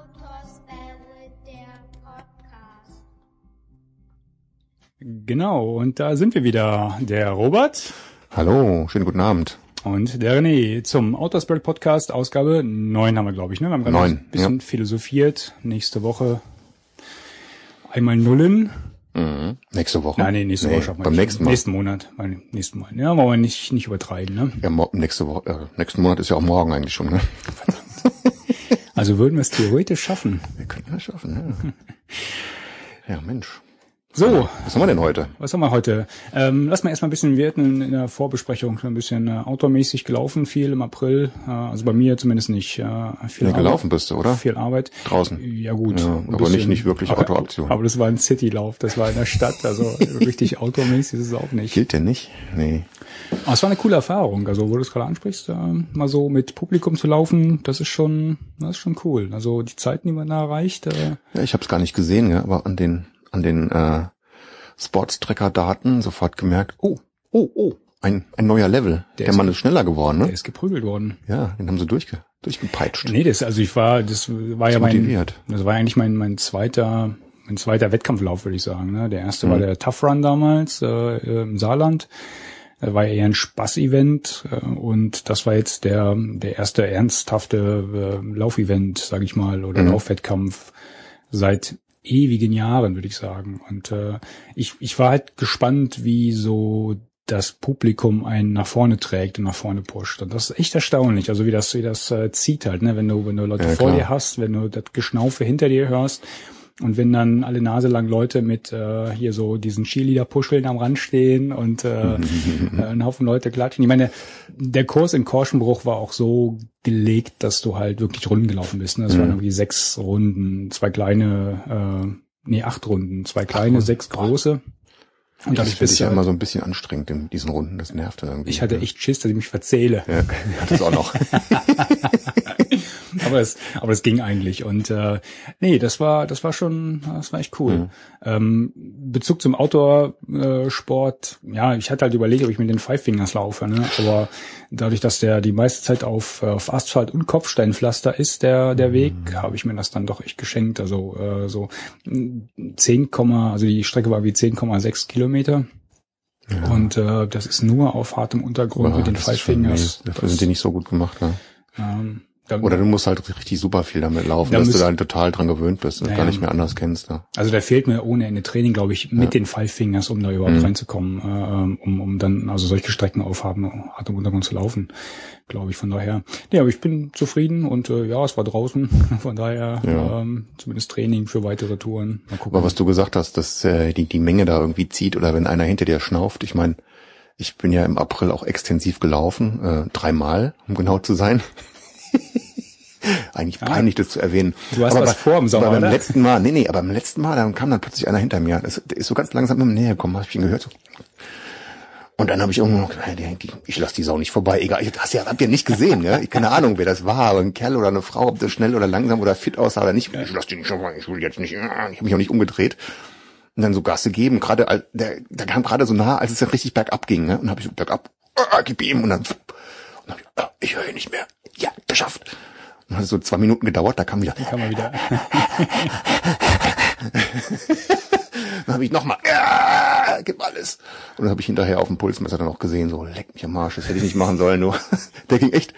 Autoswelle, der Podcast. Genau, und da sind wir wieder. Der Robert Hallo, schönen guten Abend. und der René zum Autospirit Podcast, Ausgabe 9 haben wir, glaube ich. Ne? Wir haben gerade ein bisschen philosophiert. Nächste Woche einmal Nullen. Mhm. Nächste Woche. Nein, nee, nächste Nee, Woche schaffen wir Beim nicht. nächsten Mal. Nächsten Monat. Beim nächsten Mal. Ja, wollen wir nicht, nicht übertreiben. Ne? Ja, nächste Woche, äh, nächsten Monat ist ja auch morgen eigentlich schon, ne? Also würden wir es theoretisch schaffen. Wir könnten das schaffen, ja. Ja, Mensch. So, Was haben wir denn heute? Was haben wir heute? Ähm, lass mal erstmal ein bisschen, wir hatten in der Vorbesprechung ein bisschen äh, outdoormäßig gelaufen, viel im April. Äh, also bei mir zumindest nicht. Äh, viel Arbeit. gelaufen bist du, oder? Viel Arbeit. Draußen. Ja gut. Ja, aber nicht- nicht wirklich Outdoor-Aktion. Aber das war ein Citylauf, das war in der Stadt. Also richtig outdoormäßig ist es auch nicht. Gilt der nicht? Nee. Aber es war eine coole Erfahrung. Also wo du es gerade ansprichst, äh, mal so mit Publikum zu laufen, das ist schon, das ist schon cool. Also die Zeiten, die man da erreicht, äh, Ja, ich habe es gar nicht gesehen, ja, aber an den, an den äh, Sports-Tracker-Daten sofort gemerkt, oh, oh, oh, ein, ein neuer Level. Der Der, Mann ist schneller geworden, der ne? ist geprügelt worden. Ja, den haben sie durchge, durchgepeitscht. Nee, das, also ich war, das war ja mein, motiviert. das war eigentlich mein, mein zweiter, mein zweiter Wettkampflauf, würde ich sagen. Ne? Der erste war Mhm. der Tough Run damals äh, im Saarland. Das war eher ein Spaß-Event äh, und das war jetzt der, der erste ernsthafte äh, Laufevent, sage ich mal, oder Mhm. Laufwettkampf seit ewigen Jahren, würde ich sagen. Und äh, ich, ich war halt gespannt, wie so das Publikum einen nach vorne trägt und nach vorne pusht. Und das ist echt erstaunlich. Also wie das, wie das äh, zieht halt, ne? wenn du, wenn du Leute Ja, vor dir hast, wenn du das Geschnaufe hinter dir hörst und wenn dann alle Nase lang Leute mit äh, hier so diesen Cheerleader-Puscheln am Rand stehen und äh, äh, ein Haufen Leute klatschen. Ich meine, der Kurs in Korschenbruch war auch so gelegt, dass du halt wirklich Runden gelaufen bist. Ne? Das waren irgendwie sechs Runden, zwei kleine, äh, nee, acht Runden, zwei kleine, sechs große. Und Das finde ich ja halt- immer so ein bisschen anstrengend in diesen Runden, das nervt irgendwie. ich hatte echt Schiss, dass ich mich verzähle. Ja, das auch noch. aber es, aber es ging eigentlich. Und äh, nee, das war, das war schon, das war echt cool. Mhm. Ähm, Bezug zum Outdoor-Sport, ja, ich hatte halt überlegt, ob ich mit den Five Fingers laufe, ne? Aber dadurch, dass der die meiste Zeit auf, äh, auf Asphalt und Kopfsteinpflaster ist, der, der Weg, habe ich mir das dann doch echt geschenkt. Also äh, so mh, 10, also die Strecke war wie 10,6 Kilometer. Und äh, das ist nur auf hartem Untergrund mit den Five Fingers. Dafür sind die nicht so gut gemacht, ne? ähm, da- Oder du musst halt richtig super viel damit laufen, Da dass müsst- du dann total dran gewöhnt bist und Ja, gar ja. nicht mehr anders kennst. Ne? Also da fehlt mir ohne Ende Training, glaube ich, mit den Five Fingers, um da überhaupt Mhm. reinzukommen, äh, um, um dann also solche Strecken auf hartem, hartem Untergrund zu laufen, glaube ich. Von daher, ja, aber ich bin zufrieden und äh, ja, es war draußen. Von daher Ja. ähm, zumindest Training für weitere Touren. Mal gucken. Aber was du gesagt hast, dass äh, die, die Menge da irgendwie zieht oder wenn einer hinter dir schnauft, ich meine, ich bin ja im April auch extensiv gelaufen, äh, dreimal, um genau zu sein. Eigentlich peinlich, das zu erwähnen. Du hast was bei- vor im Sommer, Aber beim oder? letzten Mal, nee, nee, aber beim letzten Mal, dann kam dann plötzlich einer hinter mir. Das, der ist so ganz langsam immer näher gekommen, hab ich ihn gehört. So. Und dann habe ich irgendwann die- ich lass die Sau nicht vorbei. Egal, ich ja, habt ihr nicht gesehen, ne? Ich keine Ahnung, wer das war, aber ein Kerl oder eine Frau, ob das schnell oder langsam oder fit aussah oder nicht. Ich lass die nicht vorbei, ich will jetzt nicht, ich habe mich auch nicht umgedreht. Und dann so Gasse geben, gerade der, der kam gerade so nah, als es dann richtig bergab ging, ne? Und habe ich so bergab, ah, gib ihm und dann, und dann ich, ah, ich höre ihn nicht mehr. Ja, geschafft. Und dann hat es so zwei Minuten gedauert, da kam wieder, kann man wieder. dann habe ich nochmal, ja, gib alles. Und dann habe ich hinterher auf dem Pulsmesser dann auch gesehen, so, leck mich am Arsch, das hätte ich nicht machen sollen, nur. Der ging echt,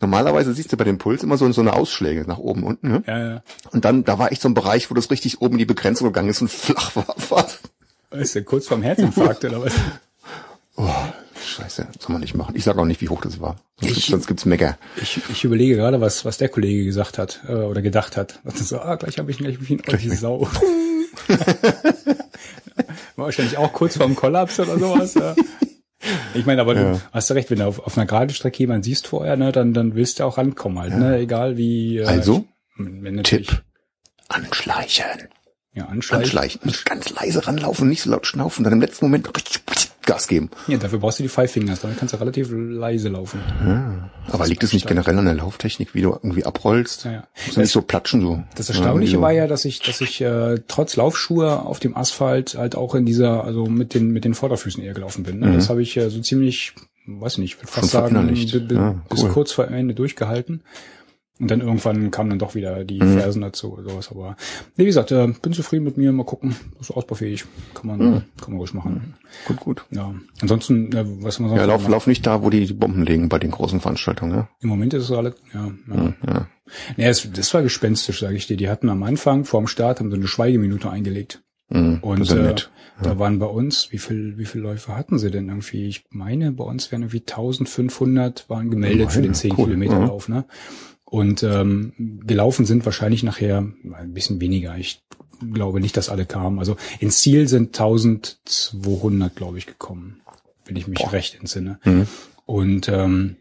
normalerweise siehst du bei dem Puls immer so, so eine Ausschläge nach oben, unten, ne? ja, ja. Und dann, da war echt so ein Bereich, wo das richtig oben in die Begrenzung gegangen ist und flach war fast. Ist ja kurz vorm Herzinfarkt oder was? Oh, scheiße, soll man nicht machen. Ich sage auch nicht, wie hoch das war. Sonst, Ich- sonst gibt's Mecker. Ich, ich überlege gerade, was, was der Kollege gesagt hat äh, oder gedacht hat. Und so, ah, gleich habe ich ihn, gleich hab ich ihn, oh, die Sau. War wahrscheinlich auch kurz vorm Kollaps oder sowas. Ja. Ich meine, aber Ja. du hast du recht, wenn du auf, auf einer geraden Strecke jemanden siehst vorher, ne, dann, dann willst du auch rankommen halt, ne? Egal wie. Äh, Also, wenn Tipp, anschleichen. Ja, anschleichen. Anschleichen. Nicht ganz leise ranlaufen, nicht so laut schnaufen, dann im letzten Moment Gas geben. Ja, dafür brauchst du die Five Fingers, damit kannst du relativ leise laufen. Aber liegt es nicht generell an der Lauftechnik, wie du irgendwie abrollst? Ja, ja. Muss ja nicht so platschen so. Das Erstaunliche ja, so. war ja, dass ich, dass ich äh, trotz Laufschuhe auf dem Asphalt halt auch in dieser, also mit den mit den Vorderfüßen eher gelaufen bin. Ne? Das habe ich äh, so ziemlich, weiß nicht, ich würde fast Schon sagen, Ja, bis cool. kurz vor Ende durchgehalten. Und dann irgendwann kamen dann doch wieder die Mhm. Fersen dazu oder sowas. Aber nee, wie gesagt, äh, bin zufrieden mit mir. Mal gucken, ist ausbaufähig. Kann man, Mhm. kann man ruhig machen. Gut, gut. Ja. Ansonsten, äh, was man sonst Ja, lauf, lauf nicht da, wo die, die Bomben liegen bei den großen Veranstaltungen, ja? Im Moment ist es alle, ja. ja. Ja. Nee, es, das war gespenstisch, sage ich dir. Die hatten am Anfang, vor dem Start, haben so eine Schweigeminute eingelegt. Mhm, Und das ja äh, nett. da waren bei uns, wie viel, wie viele Läufe hatten sie denn irgendwie? Ich meine, bei uns wären irgendwie 1500 waren gemeldet für den 10 cool, Kilometer ja. Lauf, ne? Und ähm, gelaufen sind wahrscheinlich nachher ein bisschen weniger. Ich glaube nicht, dass alle kamen. Also ins Ziel sind 1200, glaube ich, gekommen, wenn ich mich recht entsinne. Mhm. Und ähm,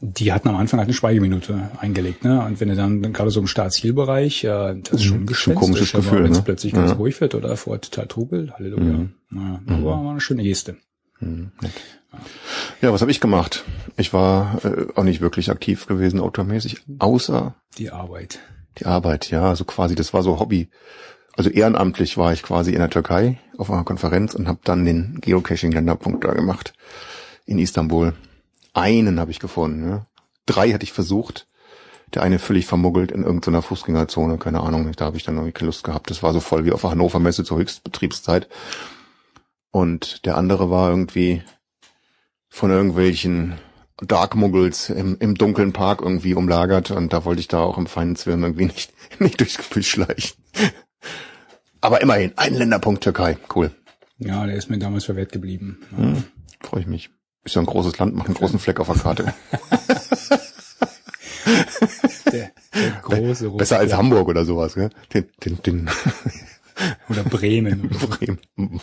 die hatten am Anfang halt eine Schweigeminute eingelegt, ne? Und wenn du dann, dann gerade so im Start-Zielbereich, äh, das ist schon Mhm, schon ein komisches Gefühl, wenn es ne? plötzlich ganz Ja. ruhig wird oder vorher total trubel, Halleluja. Mhm. Naja, aber war eine schöne Geste. Mhm. Ja, was habe ich gemacht? Ich war äh, auch nicht wirklich aktiv gewesen, automäßig, außer Die Arbeit. die Arbeit, ja, so quasi, das war so Hobby. Also ehrenamtlich war ich quasi in der Türkei auf einer Konferenz und habe dann den Geocaching-Länderpunkt da gemacht in Istanbul. Einen habe ich gefunden. Ja. Drei hatte ich versucht. Der eine völlig vermuggelt in irgendeiner Fußgängerzone, keine Ahnung. Da habe ich dann irgendwie keine Lust gehabt. Das war so voll wie auf der Hannover Messe zur Höchstbetriebszeit. Und der andere war irgendwie von irgendwelchen Dark Muggles im, im dunklen Park irgendwie umlagert und da wollte ich da auch im feinen Zwirn irgendwie nicht, nicht durchs Gebüsch schleichen. Aber immerhin, ein Länderpunkt Türkei. Cool. Ja, der ist mir damals verwehrt geblieben. Ja. Freue ich mich. Ist ja ein großes Land, macht einen großen Fleck auf der Karte. Der, der große rote Besser als. Hamburg oder sowas, gell? Den, den, den Oder Bremen. Bremen.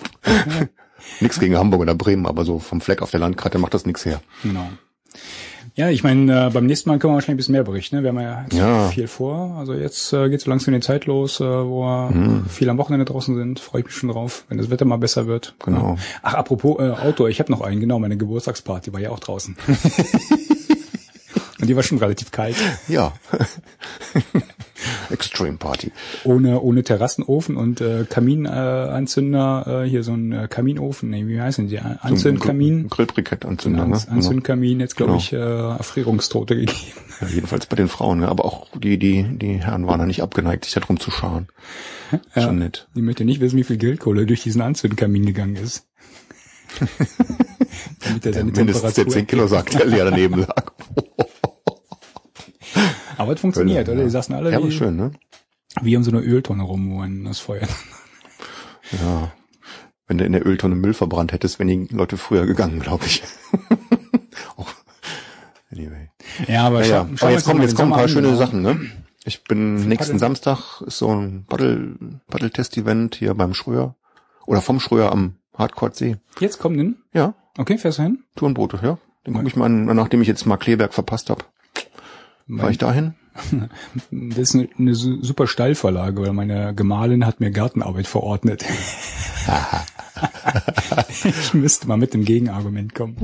Nix gegen Hamburg oder Bremen, aber so vom Fleck auf der Landkarte macht das nix her. genau. Ja, ich meine, äh, beim nächsten Mal können wir wahrscheinlich ein bisschen mehr berichten. Ne? Wir haben ja Ja. viel vor. Also jetzt äh, geht so langsam die Zeit los, äh, wo wir Mhm. viel am Wochenende draußen sind. Freue ich mich schon drauf, wenn das Wetter mal besser wird. Genau. Ach, apropos äh, Outdoor, ich habe noch einen, genau, meine Geburtstagsparty war ja auch draußen. Und die war schon relativ kalt. Ja. Extreme Party. Ohne, ohne Terrassenofen und äh, Kaminanzünder, äh, äh, hier so ein äh, Kaminofen, nee, wie heißen die? Anzündkamin. Grillbrikettanzünder, ne? Anz Anzündkamin, jetzt glaube Genau. ich, äh, Erfrierungstote gegeben. Ja, jedenfalls bei den Frauen, ne? aber auch die, die, die Herren waren da nicht abgeneigt, sich da drum zu scharen. Schon nett. Ich möchte nicht wissen, wie viel Grillkohle durch diesen Anzündkamin gegangen ist. Damit er seine Mindestens der 10 Kilo sagt, der leer daneben lag. Aber es funktioniert, Hölle, oder? Die saßen alle Ja, wie, schön, ne? wie um so eine Öltonne rum, wo ein das Feuer. Ja. Wenn du in der Öltonne Müll verbrannt hättest, wären die Leute früher gegangen, glaube ich. Auch. Anyway. Ja, aber, Ja, ja. schau- Aber jetzt kommen, jetzt kommen ein paar schöne an, Sachen, ne? Ich bin nächsten Paddel. Samstag ist so ein Paddel, Paddeltest-Event hier beim Schröer. Oder vom Schröer am Hardcore-See. Jetzt kommen den. Ja, Okay, fährst du hin? Turnboote, ja. Den gucke ich mal an, nachdem ich jetzt mal Kleberg verpasst habe. War ich dahin? Das ist eine, eine su- super Steilvorlage, weil meine Gemahlin hat mir Gartenarbeit verordnet. ich müsste mal mit dem Gegenargument kommen.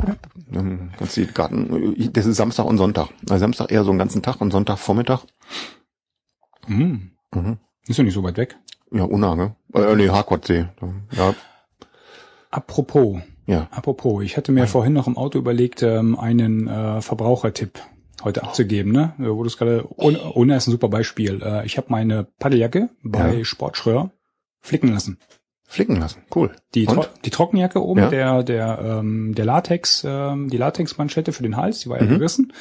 Kannst die Garten, das ist Samstag und Sonntag. Also Samstag eher so einen ganzen Tag und Sonntag Vormittag. Hm. Mhm. Ist doch nicht so weit weg. Ja, Unna, ne? Äh, nee, Harcourtsee. Ja, Apropos, ja. apropos, ich hatte mir vorhin noch im Auto überlegt, ähm, einen äh, Verbrauchertipp heute abzugeben, ne? Äh, Wo du es gerade, ohne, ohne ist ein super Beispiel. Äh, ich habe meine Paddeljacke bei Ja. Sportschröer flicken lassen. Flicken lassen. Cool. Die? Tro die Trockenjacke oben, Ja. der, der, ähm, der Latex, ähm, die Latexmanschette für den Hals, die war ja Mhm. gerissen.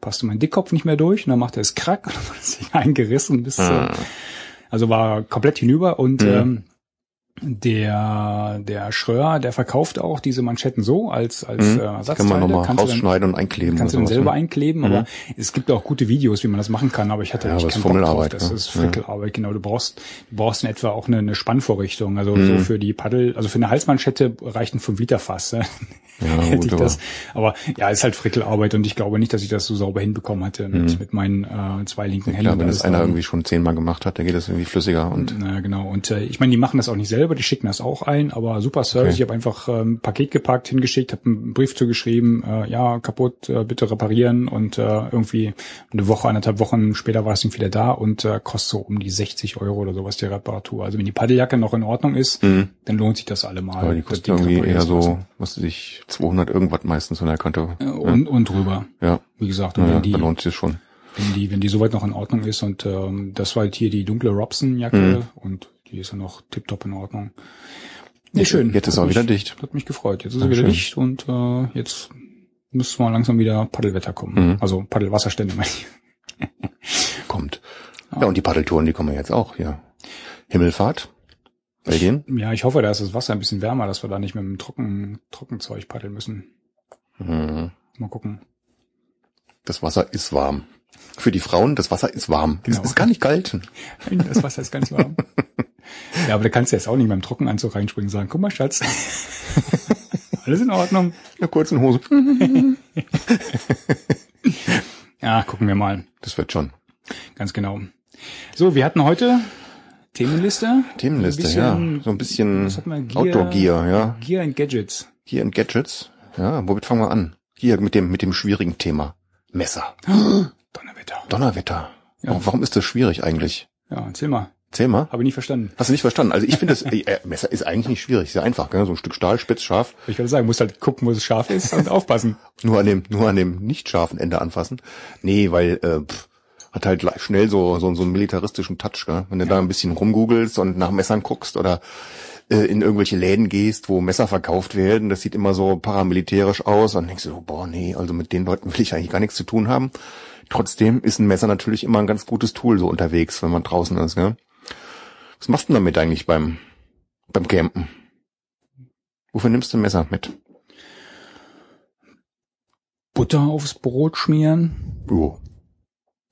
Passte mein Dickkopf nicht mehr durch und dann machte es Krack und dann wurde es sich eingerissen bis Ah. äh, also war komplett hinüber und Mhm. ähm, der der Schröer, der verkauft auch diese Manschetten so als als Mhm. äh, Ersatzteile. Kann man nochmal Kannst du dann- rausschneiden und einkleben. Kannst du dann selber ne? einkleben, aber es gibt auch gute Videos, wie man das machen kann, aber ich hatte Ja, echt keinen Bock drauf. Das ne? ist Ja. Frickelarbeit, genau. Du brauchst, du brauchst in etwa auch eine, eine Spannvorrichtung. Also Mhm. so für die Paddel, also für eine Halsmanschette reicht ein 5 Liter Fass. Ne? Ja, Hätte ich aber- das. Aber ja, ist halt Frickelarbeit und ich glaube nicht, dass ich das so sauber hinbekommen hätte mit, mit meinen äh, zwei linken Händen. Mhm. Klar, wenn das einer irgendwie schon zehnmal gemacht hat, dann geht das irgendwie flüssiger und Na, genau. Und äh, ich meine, die machen das auch nicht selber, die schicken das auch ein, aber super Service. Okay. Ich habe einfach ähm, ein Paket gepackt, hingeschickt, habe einen Brief zugeschrieben, äh, ja, kaputt, äh, bitte reparieren und äh, irgendwie eine Woche, anderthalb Wochen später war das Ding wieder da und äh, kostet so um die 60 Euro oder sowas die Reparatur. Also wenn die Paddeljacke noch in Ordnung ist, dann lohnt sich das allemal. Mhm. aber die kostet irgendwie eher so, was ich, 200 irgendwas meistens von der Kante. Äh, und, und drüber. Ja, Wie gesagt, und naja, wenn die, dann lohnt sich schon. wenn die, wenn die soweit noch in Ordnung ist und ähm, das war halt hier die dunkle Robson-Jacke Mhm. und die ist ja noch tipptopp in Ordnung. Nee, schön. Jetzt ist auch mich- wieder dicht. Hat mich gefreut. Jetzt ist Ja, er wieder dicht und äh, jetzt müsste mal langsam wieder Paddelwetter kommen. Mhm. Also Paddelwasserstände meine ich. Kommt. Ja, und die Paddeltouren, die kommen ja jetzt auch hier. Himmelfahrt. Bei denen? Ja, ich hoffe, da ist das Wasser ein bisschen wärmer, dass wir da nicht mit dem Trocken, Trockenzeug paddeln müssen. Mhm. Mal gucken. Das Wasser ist warm. Für die Frauen, das Wasser ist warm. Es Genau. ist gar nicht kalt. Nein, Das Wasser ist ganz warm. ja, aber da kannst du jetzt auch nicht beim Trockenanzug reinspringen und sagen, guck mal, Schatz. Alles in Ordnung. In einer kurzen Hose. Ja, gucken wir mal. Das wird schon. Ganz genau. So, wir hatten heute Themenliste. Themenliste, Ein ja. So ein bisschen was hatten wir? Gear- Outdoor Gear, ja. Gear and Gadgets. Gear and Gadgets. Ja, womit fangen wir an? Hier mit dem, mit dem schwierigen Thema. Messer. Donnerwetter. Donnerwetter. Ja. Warum, warum ist das schwierig eigentlich? Ja, erzähl mal. Erzähl mal. Habe ich nicht verstanden. Hast du nicht verstanden? Also ich finde das, äh, äh, Messer ist eigentlich nicht schwierig. Sehr einfach, gell? So ein Stück Stahl, spitz, scharf. Ich würde sagen, musst halt gucken, wo es scharf ist und aufpassen. Nur an dem, nur an dem nicht scharfen Ende anfassen. Nee, weil, äh, pff, hat halt schnell so, so, so einen militaristischen Touch, gell? Wenn du da ein bisschen rumgoogelst und nach Messern guckst oder äh, in irgendwelche Läden gehst, wo Messer verkauft werden, das sieht immer so paramilitärisch aus und denkst du, so, boah, nee, also mit den Leuten will ich eigentlich gar nichts zu tun haben. Trotzdem ist ein Messer natürlich immer ein ganz gutes Tool so unterwegs, wenn man draußen ist, gell? Was machst du damit eigentlich beim, beim Campen? Wofür nimmst du ein Messer mit? Butter aufs Brot schmieren. Jo.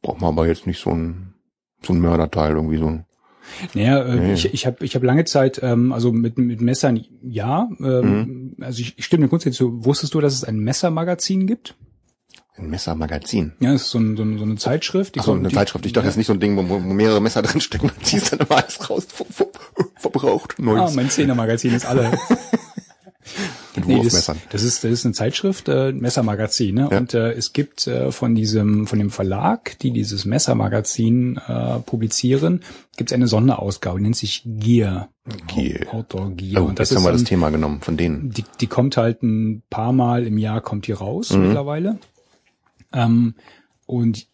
Braucht man aber jetzt nicht so ein, so ein Mörderteil irgendwie so. ein- Naja, äh, Nee. ich, ich habe ich hab lange Zeit, ähm, also mit, mit Messern, ja. Ähm, Mhm. Also ich, ich stimme dir grundsätzlich zu. Wusstest du, dass es ein Messermagazin gibt? Ein Messermagazin. Ja, das ist so, ein, so, ein, so eine Zeitschrift. Die Ach so, kommt- eine die, Zeitschrift. Ich dachte, das ist nicht so ein Ding, wo, wo mehrere Messer drin stecken. Dann ziehst dann immer alles raus. Ver, ver, verbraucht. Ah, Neues. mein Zehnermagazin ist alle. mit Nee, das, das ist das ist eine Zeitschrift, äh, Messermagazin, ne? Ja. Und äh, es gibt äh, von diesem von dem Verlag, die dieses Messermagazin äh, publizieren, gibt es eine Sonderausgabe, die nennt sich Gear, Gear. Outdoor Gear. Oh, und das jetzt haben wir ist das Thema genommen von denen. die, die kommt halt ein paar Mal im Jahr kommt die raus Mhm. mittlerweile. Ähm, und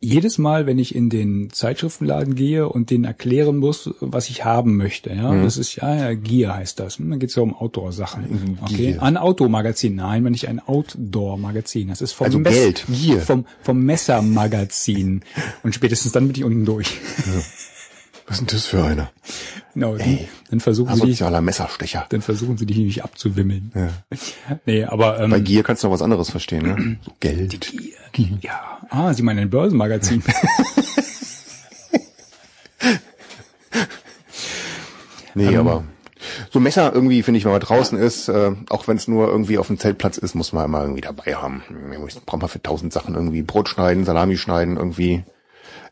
jedes Mal, wenn ich in den Zeitschriftenladen gehe und denen erklären muss, was ich haben möchte, ja, Mhm. das ist ja, ja Gear heißt das. Hm, Dann geht's ja um Outdoor-Sachen. Okay, Gear. ein Automagazin, nein, wenn nicht ein Outdoor-Magazin. Das ist vom Also Geld, Gier. vom vom Messermagazin. Und spätestens dann bin ich unten durch. Was ist denn das für einer? Genau, dann, dann versuchen sie dich, Asozialer Messerstecher. dann versuchen sie dich nicht abzuwimmeln. Ja. Nee, aber ähm, Bei Gier kannst du noch was anderes verstehen, ne? So Geld. Ja, ah, Sie meinen ein Börsenmagazin. Nee, Ähm. aber so Messer irgendwie, finde ich, wenn man draußen ist, äh, auch wenn es nur irgendwie auf dem Zeltplatz ist, muss man immer irgendwie dabei haben. Braucht man für tausend Sachen irgendwie Brot schneiden, Salami schneiden, irgendwie.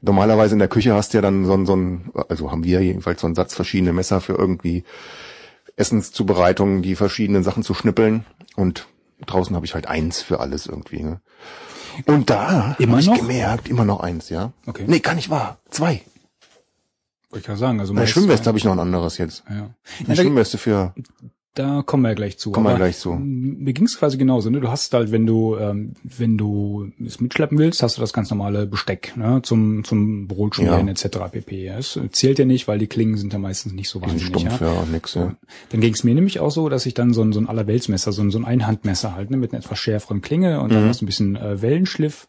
Normalerweise in der Küche hast du ja dann so ein, so ein, also haben wir jedenfalls so einen Satz verschiedene Messer für irgendwie Essenszubereitungen, die verschiedenen Sachen zu schnippeln. Und draußen habe ich halt eins für alles irgendwie. Ne? Und da Immer habe ich noch? gemerkt, immer noch eins, ja. Okay. Nee, gar nicht wahr. Zwei. Wollte ich ja sagen. Also Bei Schwimmweste habe ich noch ein anderes jetzt. Ja. Eine Ja, Schwimmweste für da kommen wir gleich zu. Kommen wir gleich zu. Mir ging's quasi genauso. Ne? Du hast halt, wenn du ähm, wenn du es mitschleppen willst, hast du das ganz normale Besteck ne? zum zum Brotschmieren Ja. etc. pp. Es zählt ja nicht, weil die Klingen sind ja meistens nicht so wahnsinnig. Stumpf, Ja? ja, nix, ja. Dann ging's mir nämlich auch so, dass ich dann so ein, so ein Allerweltsmesser, so ein, so ein Einhandmesser halt, ne, mit einer etwas schärferen Klinge und Mhm. dann noch so ein bisschen äh, Wellenschliff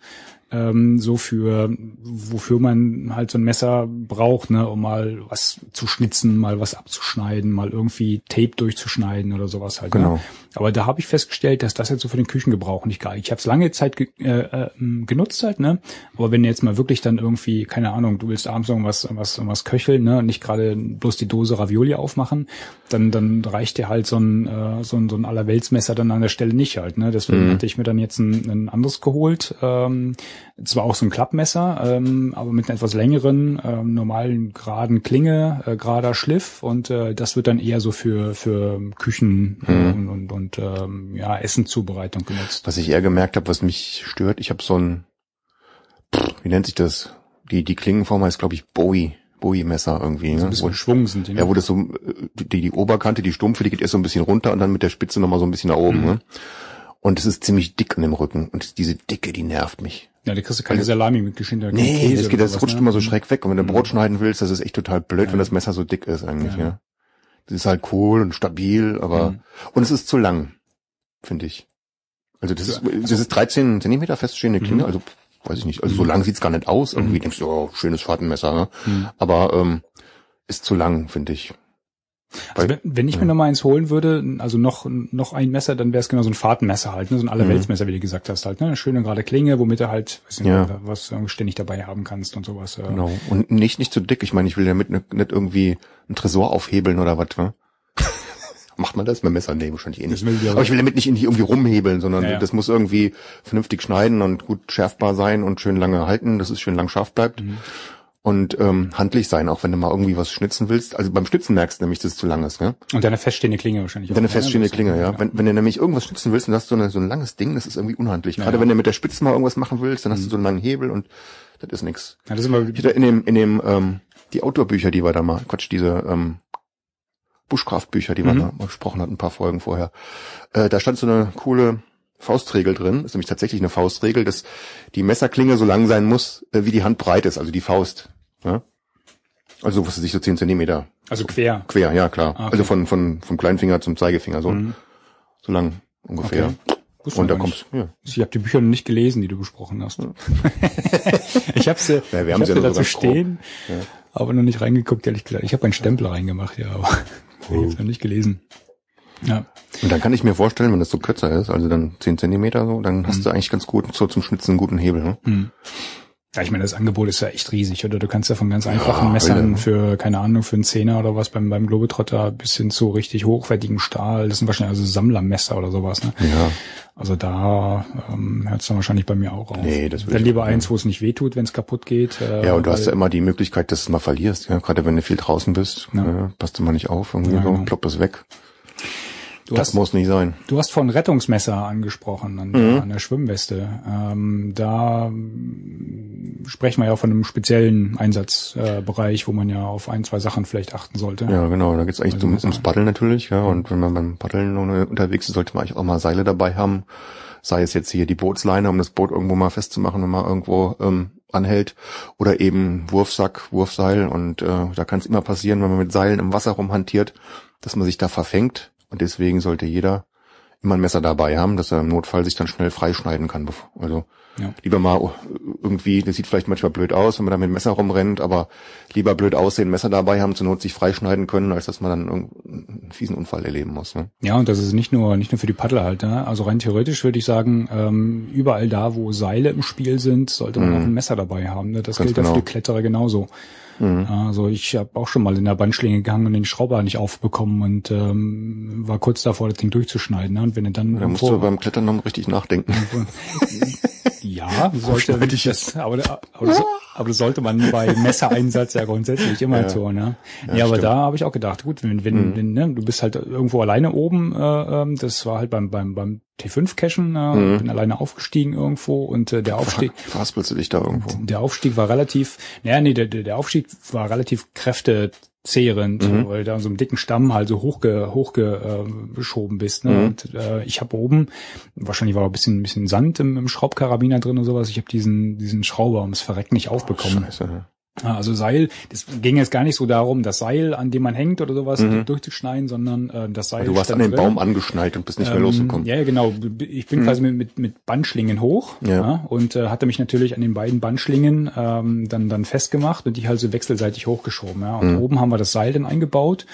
ähm, so für wofür man halt so ein Messer braucht, ne, um mal was zu schnitzen, mal was abzuschneiden, mal irgendwie Tape durchzuschneiden oder sowas halt. Genau. Ne? Aber da habe ich festgestellt, dass das jetzt so für den Küchengebrauch nicht geil. Ich habe es lange Zeit ge äh, äh, genutzt halt, ne? Aber wenn jetzt mal wirklich dann irgendwie, keine Ahnung, du willst abends irgendwas, was, irgendwas köcheln, ne, und nicht gerade bloß die Dose Ravioli aufmachen, dann dann reicht dir halt so ein äh, so ein so ein Allerweltsmesser dann an der Stelle nicht halt, ne? Deswegen Mhm. hatte ich mir dann jetzt ein, ein anderes geholt. Ähm, zwar auch so ein Klappmesser, ähm, aber mit einer etwas längeren, ähm, normalen geraden Klinge, äh, gerader Schliff und äh, das wird dann eher so für für Küchen äh, Mhm. und und, und ähm, ja Essenzubereitung genutzt. Was ich eher gemerkt habe, was mich stört, ich habe so ein, wie nennt sich das? Die, die Klingenform heißt, glaube ich, Bowie, Bowie-Messer irgendwie. So ein Ne? bisschen Wo, geschwungen sind die. ne? ja, wo das so, äh, die, die Oberkante, die Stumpfe, die geht erst so ein bisschen runter und dann mit der Spitze nochmal so ein bisschen nach oben. Mhm. Ne? Und es ist ziemlich dick an dem Rücken. Und diese Dicke, die nervt mich. Ja, da kriegst du keine Salami mit geschnitten. Nee, das, geht, das rutscht immer so schräg. weg. Und wenn du Mhm. Brot schneiden willst, das ist echt total blöd, Ja. wenn das Messer so dick ist eigentlich. Ja. Ja. Das ist halt cool und stabil, aber Mhm. und es ist zu lang, finde ich. Also das ist, das ist 13 Zentimeter feststehende Klinge, Mhm. also weiß ich nicht. Also so lang sieht's gar nicht aus. Irgendwie denkst du, oh, schönes Fahrtenmesser, ne? Mhm. aber ähm, ist zu lang, finde ich. Also wenn, wenn ich mir noch mal eins holen würde, also noch noch ein Messer, dann wäre es genau so ein Fahrtenmesser halt, ne? so ein Allerweltsmesser, wie du gesagt hast halt, ne? Eine schöne gerade Klinge, womit du halt, weiß nicht, Ja. was ständig dabei haben kannst und sowas. Ja. Genau. Und nicht nicht zu dick. Ich meine, ich will damit ne- nicht irgendwie einen Tresor aufhebeln oder was, ne? Macht man das mit Messer? Nee, wahrscheinlich eh nicht. Aber- ich will damit nicht irgendwie rumhebeln, sondern Ja, ja. das muss irgendwie vernünftig schneiden und gut schärfbar sein und schön lange halten, dass es schön lang scharf bleibt. Mhm. Und ähm, handlich sein, auch wenn du mal irgendwie was schnitzen willst. Also beim Schnitzen merkst du nämlich, dass es zu lang ist, gell? Und deine feststehende Klinge wahrscheinlich. Deine auch, ne? feststehende Das- Klinge, ja. Wenn, wenn du nämlich irgendwas schnitzen willst und hast so, eine, so ein langes Ding, das ist irgendwie unhandlich. Ja, Gerade ja. wenn du mit der Spitze mal irgendwas machen willst, dann hast Mhm. du so einen langen Hebel und das ist nix. Ja, das ist immer, in dem, in dem, ähm, die Outdoor-Bücher, die wir da mal, Quatsch, diese ähm, Buschkraftbücher, die wir Mhm. da mal besprochen hatten, ein paar Folgen vorher. Äh, da stand so eine coole Faustregel drin, ist nämlich tatsächlich eine Faustregel, dass die Messerklinge so lang sein muss, äh, wie die Hand breit ist, also die Faust. Ja? Also was weiß ich, so 10 Zentimeter also quer. quer, ja klar. Ah, okay. Also von, von, vom kleinen Finger zum Zeigefinger, so, Mhm. so lang ungefähr. Okay. Wusste Und da ich kommst, ja. Ich habe die Bücher noch nicht gelesen, die du besprochen hast. ich habe sie, Ja, wir ich haben hab sie ja dazu stehen, Ja. aber noch nicht reingeguckt, ehrlich gesagt. Ich habe einen Stempel reingemacht, ja, aber Oh. ich habe noch nicht gelesen. Ja, Und dann kann ich mir vorstellen, wenn das so kürzer ist, also dann 10 Zentimeter so, dann Mhm. hast du eigentlich ganz gut so zum Schnitzen einen guten Hebel. Ne? hm. Ja, ich meine, das Angebot ist ja echt riesig, oder? Du kannst ja von ganz einfachen Ja, Messern Hölle. für, keine Ahnung, für einen Zehner oder was beim, beim Globetrotter bis hin zu richtig hochwertigem Stahl. Das sind wahrscheinlich also Sammlermesser oder sowas, ne? Ja. Also da ähm, hört es dann wahrscheinlich bei mir auch auf. Nee, das würde Dann lieber eins, wo es nicht wehtut, wenn es kaputt geht. Äh, Ja, und du hast ja immer die Möglichkeit, dass du es mal verlierst. Ja? Gerade wenn du viel draußen bist, Ja. ja. passt du mal nicht auf, irgendwie Ja, genau. ploppt es weg. Du das hast, muss nicht sein. Du hast von Rettungsmesser angesprochen an, Mhm. an der Schwimmweste. Ähm, da sprechen wir ja von einem speziellen Einsatzbereich, äh, wo man ja auf ein, zwei Sachen vielleicht achten sollte. Ja, genau. Da geht's eigentlich Also um, ums Paddeln natürlich, ja. Und wenn man beim Paddeln unterwegs ist, sollte man eigentlich auch mal Seile dabei haben. Sei es jetzt hier die Bootsleine, um das Boot irgendwo mal festzumachen, wenn man irgendwo ähm, anhält. Oder eben Wurfsack, Wurfseil. Und äh, da kann es immer passieren, wenn man mit Seilen im Wasser rumhantiert, dass man sich da verfängt. Und deswegen sollte jeder immer ein Messer dabei haben, dass er im Notfall sich dann schnell freischneiden kann. Also Ja. lieber mal irgendwie, das sieht vielleicht manchmal blöd aus, wenn man da mit dem Messer rumrennt, aber lieber blöd aussehen, Messer dabei haben, zur Not sich freischneiden können, als dass man dann irgendeinen fiesen Unfall erleben muss. Ne? Ja, und das ist nicht nur nicht nur für die Paddelhalter. Also rein theoretisch würde ich sagen, ähm, überall da, wo Seile im Spiel sind, sollte man Mhm. auch ein Messer dabei haben. Ne? Das Ganz gilt ja für genau. die Kletterer genauso. Mhm. Also ich habe auch schon mal in der Bandschlinge gehangen und den Schrauber nicht aufbekommen und ähm, war kurz davor, das Ding durchzuschneiden. Ne? Und wenn du dann Da musst du beim Klettern noch richtig nachdenken. Ja, sollte ich das, aber, aber, das, aber das sollte man bei Messereinsatz ja grundsätzlich immer Ja. tun. Ne? Ja, Ja, aber stimmt. da habe ich auch gedacht, gut, wenn, wenn, Mhm. wenn ne, du bist halt irgendwo alleine oben, äh, ähm, das war halt beim beim beim T5-Cashen, äh, Mhm. bin alleine aufgestiegen irgendwo und äh, der Aufstieg, Verhaspelst du dich da irgendwo? der Aufstieg war relativ, naja, nee, der, der Aufstieg war relativ kräftezehrend, Mhm. weil da an so einem dicken Stamm halt so hochge, hochgeschoben äh, bist. Ne? Mhm. Und äh, ich habe oben, wahrscheinlich war ein bisschen, ein bisschen Sand im, im Schraubkarabiner drin und sowas, ich habe diesen, diesen Schrauber ums Verrecken nicht aufbekommen. Scheiße. ne? Ja, Also Seil, das ging jetzt gar nicht so darum, das Seil, an dem man hängt oder sowas durchzuschneiden, sondern äh, das Seil. Mhm. Du warst an den drin. Baum angeschnallt und bist nicht mehr losgekommen. Ja, ja, genau. Ich bin quasi mit, mit, mit Bandschlingen hoch Ja. und äh, hatte mich natürlich an den beiden Bandschlingen ähm, dann, dann festgemacht und die halt so wechselseitig hochgeschoben. Ja. Und oben haben wir das Seil dann eingebaut,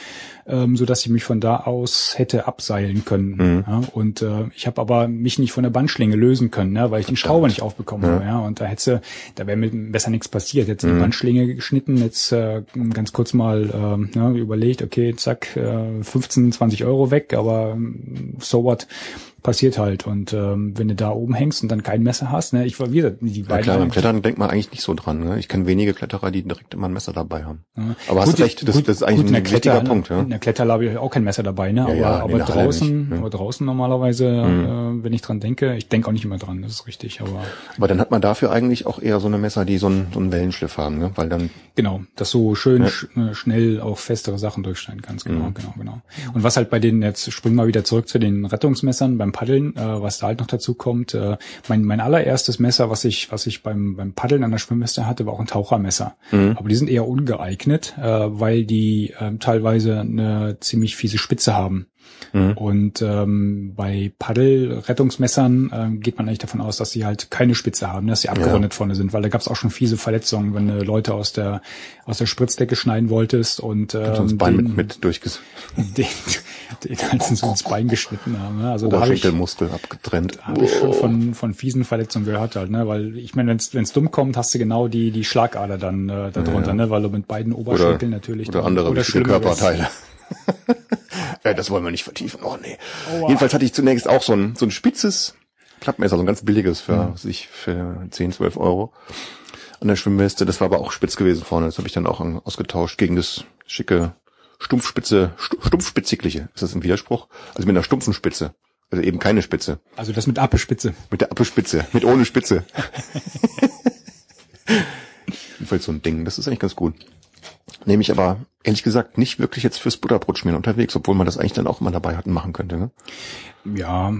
ähm, so dass ich mich von da aus hätte abseilen können. Ja. Und äh, ich habe aber mich nicht von der Bandschlinge lösen können, ja, weil ich den Schrauber nicht aufbekommen habe. Ja. Und da hätte, da wäre mir besser nichts passiert. Jetzt die Bandschlinge geschnitten, jetzt äh, ganz kurz mal ähm, ja, überlegt, okay, zack, äh, 15, 20 Euro weg, aber ähm, so what passiert halt. Und ähm, wenn du da oben hängst und dann kein Messer hast, ne, ich war wieder die Ja, beiden klar, beim Klettern denkt man eigentlich nicht so dran. Ne? Ich kenne wenige Kletterer, die direkt immer ein Messer dabei haben. Aber Gut, hast recht, das, gut, das ist eigentlich gut, in ein der wichtiger Kletter, Punkt. Ja? In der Kletterlabe habe ich auch kein Messer dabei, ne? Ja, aber ja, nee, aber draußen, nicht, ne? aber draußen normalerweise, äh, wenn ich dran denke, ich denke auch nicht immer dran, das ist richtig, aber Aber dann hat man dafür eigentlich auch eher so eine Messer, die so einen, so einen Wellenschliff haben, ne? weil dann Genau, dass du schön sch äh, schnell auch festere Sachen durchschneiden kannst. Genau, Mhm. genau, genau. Und was halt bei den, jetzt springen wir wieder zurück zu den Rettungsmessern beim Paddeln, äh, was da halt noch dazu kommt. Äh, mein, mein allererstes Messer, was ich, was ich beim, beim Paddeln an der Schwimmweste hatte, war auch ein Tauchermesser. Mhm. Aber die sind eher ungeeignet, äh, weil die ähm, teilweise eine ziemlich fiese Spitze haben. Mhm. Und ähm, bei Paddel-Rettungsmessern ähm, geht man eigentlich davon aus, dass sie halt keine Spitze haben, dass sie abgerundet vorne sind, weil da gab es auch schon fiese Verletzungen, wenn du Leute aus der aus der Spritzdecke schneiden wolltest und ähm, ins Bein den, mit, mit durchges den, den halt so ins Bein geschnitten haben. Ne? Also da habe ich, Oberschenkelmuskel abgetrennt. hab ich schon von, von fiesen Verletzungen gehört halt, ne? Weil ich meine, wenn es dumm kommt, hast du genau die die Schlagader dann äh, darunter, ne? Weil du mit beiden Oberschenkeln natürlich oder andere Schlimmeres. Körperteile. ja, das wollen wir nicht vertiefen. Oh nee. Jedenfalls hatte ich zunächst auch so ein, so ein spitzes Klappmesser, so ein ganz billiges für sich für 10, 12 Euro an der Schwimmweste. Das war aber auch spitz gewesen vorne. Das habe ich dann auch ausgetauscht gegen das schicke Stumpfspitze, stu- stumpfspitzigliche. Ist das ein Widerspruch? Also mit einer stumpfen Spitze. Also eben keine Spitze. Also das mit Appelspitze. Mit der Appelspitze. Mit ohne Spitze. Jedenfalls so ein Ding. Das ist eigentlich ganz gut. Nehme ich aber, ehrlich gesagt, nicht wirklich jetzt fürs Butterbrot schmieren unterwegs, obwohl man das eigentlich dann auch mal dabei hatten machen könnte. Ne? Ja,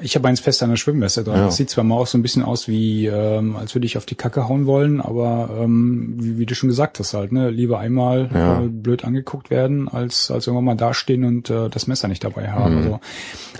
ich habe eins fest an der Schwimmweste dran. Ja. Das sieht zwar mal auch so ein bisschen aus wie, ähm, als würde ich auf die Kacke hauen wollen, aber ähm, wie, wie du schon gesagt hast halt, ne, lieber einmal Ja. äh, blöd angeguckt werden, als als irgendwann mal dastehen und äh, das Messer nicht dabei haben. Mhm. Also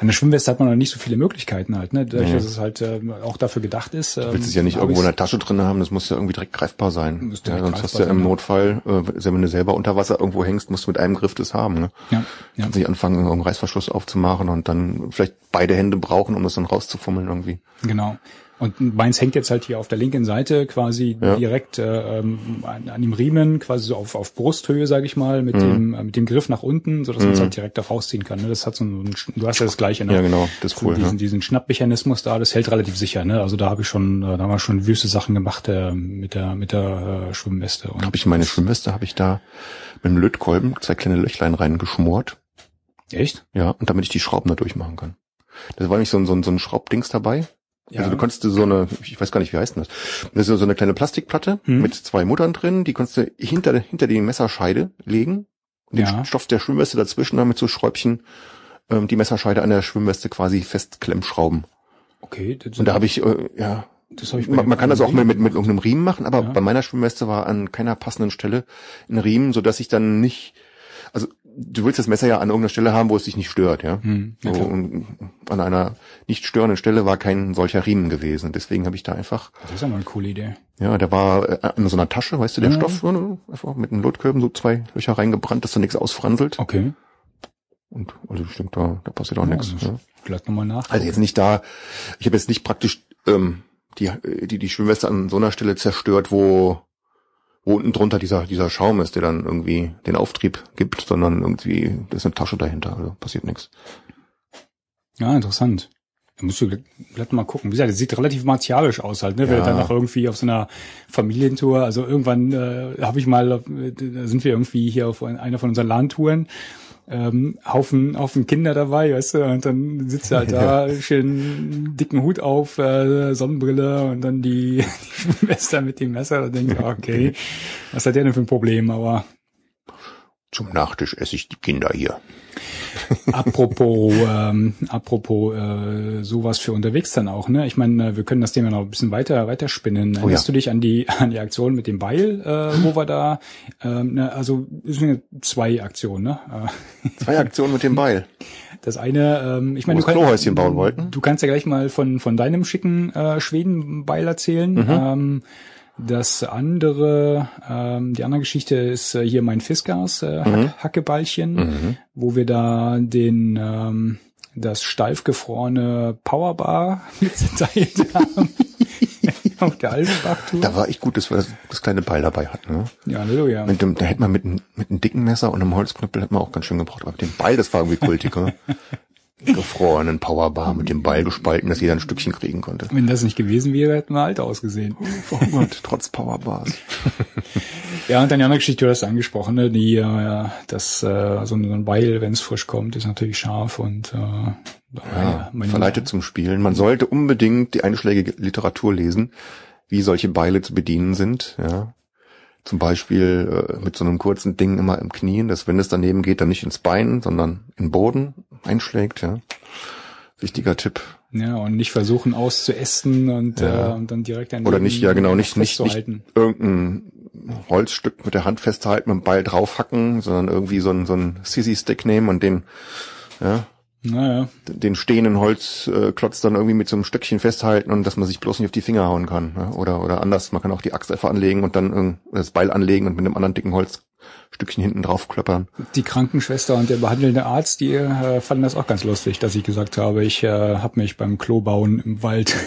an der Schwimmweste hat man noch nicht so viele Möglichkeiten halt, ne, dadurch, dass es halt äh, auch dafür gedacht ist. Du willst es ja nicht irgendwo in der Tasche drin haben, das muss ja irgendwie direkt greifbar sein. Ja, sonst hast du ja im. Notfall, äh, wenn du selber unter Wasser irgendwo hängst, musst du mit einem Griff das haben. Ne? ja, ja. Kannst nicht anfangen, irgendeinen Reißverschluss aufzumachen und dann vielleicht beide Hände brauchen, um das dann rauszufummeln irgendwie. Genau. Und meins hängt jetzt halt hier auf der linken Seite quasi Ja. direkt äh, ähm, an, an dem Riemen, quasi so auf, auf Brusthöhe, sage ich mal, Mhm. mit dem äh, mit dem Griff nach unten, so dass man es halt direkt da rausziehen kann. Ne? Das hat so einen, du hast ja das gleiche, ne? Ja, genau, das ist So cool, Diesen, ja. diesen Schnappmechanismus da, das hält relativ sicher. Ne? Also da habe ich schon, äh, da haben wir schon wüste Sachen gemacht äh, mit der mit der äh, Schwimmweste. Und Habe ich meine Schwimmweste, habe ich da mit einem Lötkolben zwei kleine Löchlein reingeschmort. echt? Ja, und damit ich die Schrauben da durchmachen kann. Das war nämlich so ein, so ein, so ein Schraubdings dabei. Ja. Also du konntest so eine, ich weiß gar nicht, wie heißt denn das? Das ist so eine kleine Plastikplatte Hm. mit zwei Muttern drin, die konntest du hinter, hinter die Messerscheide legen und Ja. den Stoff der Schwimmweste dazwischen dann mit so Schräubchen ähm, die Messerscheide an der Schwimmweste quasi festklemmschrauben. Okay, das, Und da habe ich, äh, ja, das habe ich man, man kann das auch mit, mit, mit irgendeinem Riemen machen, aber Ja. bei meiner Schwimmweste war an keiner passenden Stelle ein Riemen, so dass ich dann nicht, also du willst das Messer ja an irgendeiner Stelle haben, wo es dich nicht stört, ja. Hm, ja, so, und an einer nicht störenden Stelle war kein solcher Riemen gewesen. Deswegen habe ich da einfach, Das ist ja mal eine coole Idee. ja, der war äh, in so einer Tasche, weißt du, der Ja. Stoff, ne, einfach mit einem Lotkörben so zwei Löcher reingebrannt, dass da nichts ausfranselt. Okay. Und also ich denke, da, da passiert auch Ja, nichts. Ja. Vielleicht nochmal nach. Also jetzt nicht da, ich habe jetzt nicht praktisch ähm, die, die, die Schwimmweste an so einer Stelle zerstört, wo, wo unten drunter dieser, dieser Schaum ist, der dann irgendwie den Auftrieb gibt, sondern irgendwie, da ist eine Tasche dahinter, also passiert nichts. Ja, interessant. Da musst du gleich mal gucken. Wie gesagt, das sieht relativ martialisch aus halt, ne? Ja. du dann noch irgendwie auf so einer Familientour, also irgendwann äh, habe ich mal, äh, da sind wir irgendwie hier auf einer von unseren LAN-Touren, ähm, Haufen, Haufen Kinder dabei, weißt du, und dann sitzt er halt da, schön dicken Hut auf, äh, Sonnenbrille und dann die, die Schwester mit dem Messer, da denkst du, okay, was hat der denn für ein Problem, aber Zum Nachtisch esse ich die Kinder hier. Apropos, ähm, apropos äh, sowas für unterwegs dann auch, ne? Ich meine, wir können das Thema noch ein bisschen weiter weiterspinnen. Oh Erinnerst ja. du dich an die an die Aktion mit dem Beil, äh, wo wir da, ähm, ne, also zwei Aktionen, ne? Äh, Zwei Aktionen mit dem Beil. Das eine, ähm, ich meine, Wo wir Klohäuschen bauen wollten. Du kannst ja gleich mal von von deinem schicken äh, Schwedenbeil erzählen. Mhm. Ähm, das andere, ähm, die andere Geschichte ist äh, hier mein Fiskars äh, Mhm. Hack Hackeballchen, wo wir da den ähm, das steif gefrorene Powerbar mitgeteilt haben auf der Alpenbachtour. Da war echt gut, dass wir das, das kleine Beil dabei hatten. Ne? Ja, Halleluja. Mit dem, da hätte man mit, einem- mit einem dicken Messer und einem Holzknüppel hätte man auch ganz schön gebraucht. Aber den Beil, das war irgendwie kultig, ne? Gefrorenen Powerbar mit dem Beil gespalten, dass jeder ein Stückchen kriegen konnte. Wenn das nicht gewesen wäre, hätten wir alt ausgesehen. Oh Gott, trotz Powerbars. Ja, und dann die andere Geschichte, du hast angesprochen, ne, die, äh, das, äh, so ein Beil, wenn es frisch kommt, ist natürlich scharf und äh, Ja, verleitet zum Spielen. Man sollte unbedingt die einschlägige Literatur lesen, wie solche Beile zu bedienen sind. Ja. Zum Beispiel äh, mit so einem kurzen Ding immer im Knien, dass wenn es daneben geht, dann nicht ins Bein, sondern in den Boden einschlägt. Ja. Wichtiger Tipp. Ja, und nicht versuchen auszuessen und, Ja. äh, und dann direkt ein Oder nicht, ja genau, nicht, nicht, nicht irgendein Holzstück mit der Hand festhalten, mit dem Ball draufhacken, sondern irgendwie so ein, so ein Sissy-Stick nehmen und den, ja, Naja, den stehenden Holzklotz dann irgendwie mit so einem Stöckchen festhalten und dass man sich bloß nicht auf die Finger hauen kann. Ja? Oder, oder anders, man kann auch die Axt einfach anlegen und dann das Beil anlegen und mit einem anderen dicken Holzstückchen hinten drauf klöppern. die Krankenschwester und der behandelnde Arzt, die äh, fanden das auch ganz lustig, dass ich gesagt habe, ich äh, habe mich beim Klobauen im Wald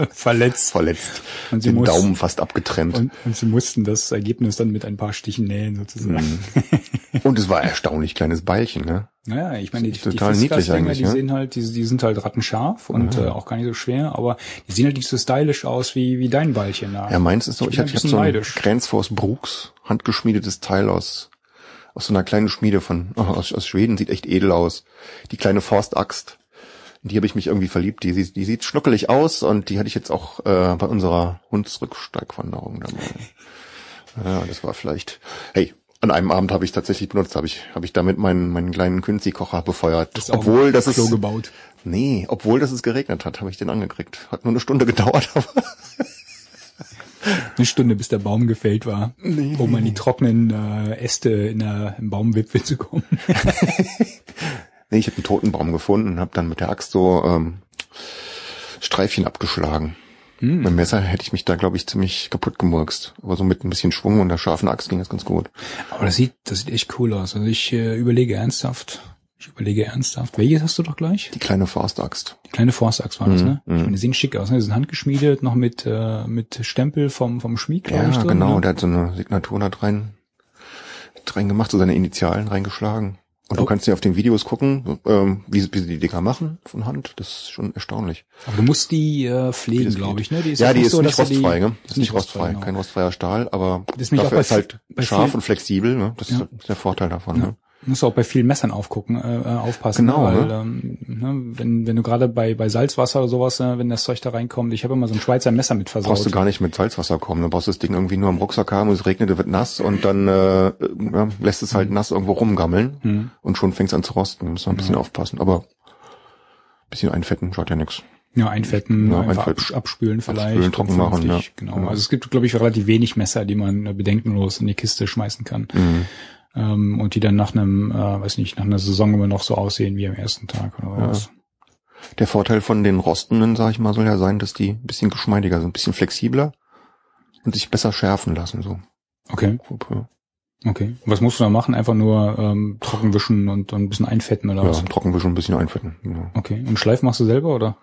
verletzt. Verletzt. Und sie den muss- Daumen fast abgetrennt. Und, Und, und sie mussten das Ergebnis dann mit ein paar Stichen nähen sozusagen. es war erstaunlich kleines Beilchen, ne? Naja, ich meine, die, Total die niedlich eigentlich, die ja. sehen halt, die, die sind halt rattenscharf und äh, auch gar nicht so schwer, aber die sehen halt nicht so stylisch aus wie, wie dein Ballchen da. Ja, meins ist so, Ich ich, ich so ein. Grenzforce Brooks handgeschmiedetes Teil aus, aus so einer kleinen Schmiede von, oh, aus, aus Schweden, sieht echt edel aus. Die kleine Forstaxt. In die habe ich mich irgendwie verliebt. Die, sieht- die sieht schnuckelig aus und die hatte ich jetzt auch äh, bei unserer Hundsrücksteigwanderung dabei. Ja, das war vielleicht. Hey, an einem Abend habe ich tatsächlich benutzt, habe ich, habe ich damit meinen, meinen kleinen Künzi-Kocher befeuert. Auch obwohl das ist. gebaut. Nee, obwohl das es geregnet hat, habe ich den angekriegt. Hat nur eine Stunde gedauert, aber Eine Stunde, bis der Baum gefällt war, um an die trockenen äh, Äste in der, im Baumwipfel zu kommen. Nee, ich habe einen toten Baum gefunden und habe dann mit der Axt so ähm, Streifchen abgeschlagen. Hm. Mit dem Messer hätte ich mich da, glaube ich, ziemlich kaputt gemurkst. Aber so mit ein bisschen Schwung und der scharfen Axt ging das ganz gut. Aber das sieht, das sieht echt cool aus. Also ich äh, überlege ernsthaft, ich überlege ernsthaft. Welches hast du doch gleich? Die kleine Forstaxt. Die kleine Forstachs war das, Mhm, ne? Ich meine, die sehen schick aus, ne? Die sind handgeschmiedet, noch mit, äh, mit Stempel vom, vom Schmied, glaube Ja, ich, drin. genau. Ne? Der hat so eine Signatur da rein, rein gemacht, so seine Initialen reingeschlagen. Und Oh. du kannst dir auf den Videos gucken, ähm, wie, sie- wie sie die Dinger machen von Hand. Das ist schon erstaunlich. Aber du musst die äh, pflegen, glaube ich, ne? Die ist ja, die ist so, nicht rostfrei, die, ne? Ist nicht rostfrei, genau. kein rostfreier Stahl, aber Das dafür ist halt scharf und flexibel, ne? Das Ja. ist der Vorteil davon, Ja. ne? Du musst auch bei vielen Messern aufgucken, äh, äh, aufpassen, Genau, ne? weil ne? ähm, ne, wenn wenn du gerade bei bei Salzwasser oder sowas, äh, wenn das Zeug da reinkommt, ich habe immer so ein Schweizer Messer mit versaut. Brauchst du gar nicht mit Salzwasser kommen, dann brauchst du das Ding irgendwie nur im Rucksack haben, es regnet, es wird nass und dann äh, ja, lässt es halt nass irgendwo rumgammeln Hm. und schon fängt es an zu rosten. Da muss man ein bisschen aufpassen, aber ein bisschen einfetten schaut ja nix. Ja, einfetten, Ja, einfach einfetten. abs- abspülen vielleicht. Abspülen, trocken machen, ja. Genau. Genau. Also es gibt, glaube ich, relativ wenig Messer, die man äh, bedenkenlos in die Kiste schmeißen kann. Mhm. Ähm, und die dann nach einem, äh, weiß nicht, nach einer Saison immer noch so aussehen wie am ersten Tag oder Ja. was. Der Vorteil von den Rostenden, sag ich mal, soll ja sein, dass die ein bisschen geschmeidiger sind, ein bisschen flexibler und sich besser schärfen lassen. So. Okay, okay. Was musst du da machen? Einfach nur ähm, trocken wischen und, und ein bisschen einfetten oder Ja, was? Trockenwischen ein bisschen einfetten. Genau. Okay. Und Schleif machst du selber oder?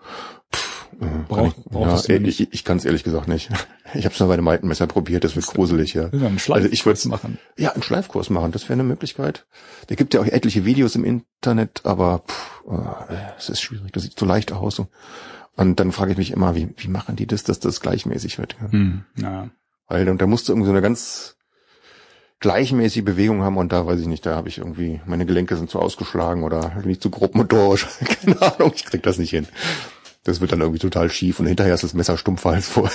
Äh, Brauch- kann ich, brauchtest ja, du nicht? ich, ich kann es ehrlich gesagt nicht. Ich habe es nur bei dem alten Messer probiert, das wird gruselig, ja. Einen Also ich würde machen. Ja, einen Schleifkurs machen, das wäre eine Möglichkeit. Da gibt ja auch etliche Videos im Internet, aber äh, es ist schwierig, das sieht so leicht aus. So. Und dann frage ich mich immer, wie, wie machen die das, dass das gleichmäßig wird? Ja? Hm, ja. Weil und da musst du irgendwie so eine ganz gleichmäßige Bewegung haben und da weiß ich nicht, da habe ich irgendwie, meine Gelenke sind zu ausgeschlagen oder bin ich zu grob motorisch. Keine Ahnung, ich krieg das nicht hin. Das wird dann irgendwie total schief und hinterher ist das Messer stumpfer als vorher.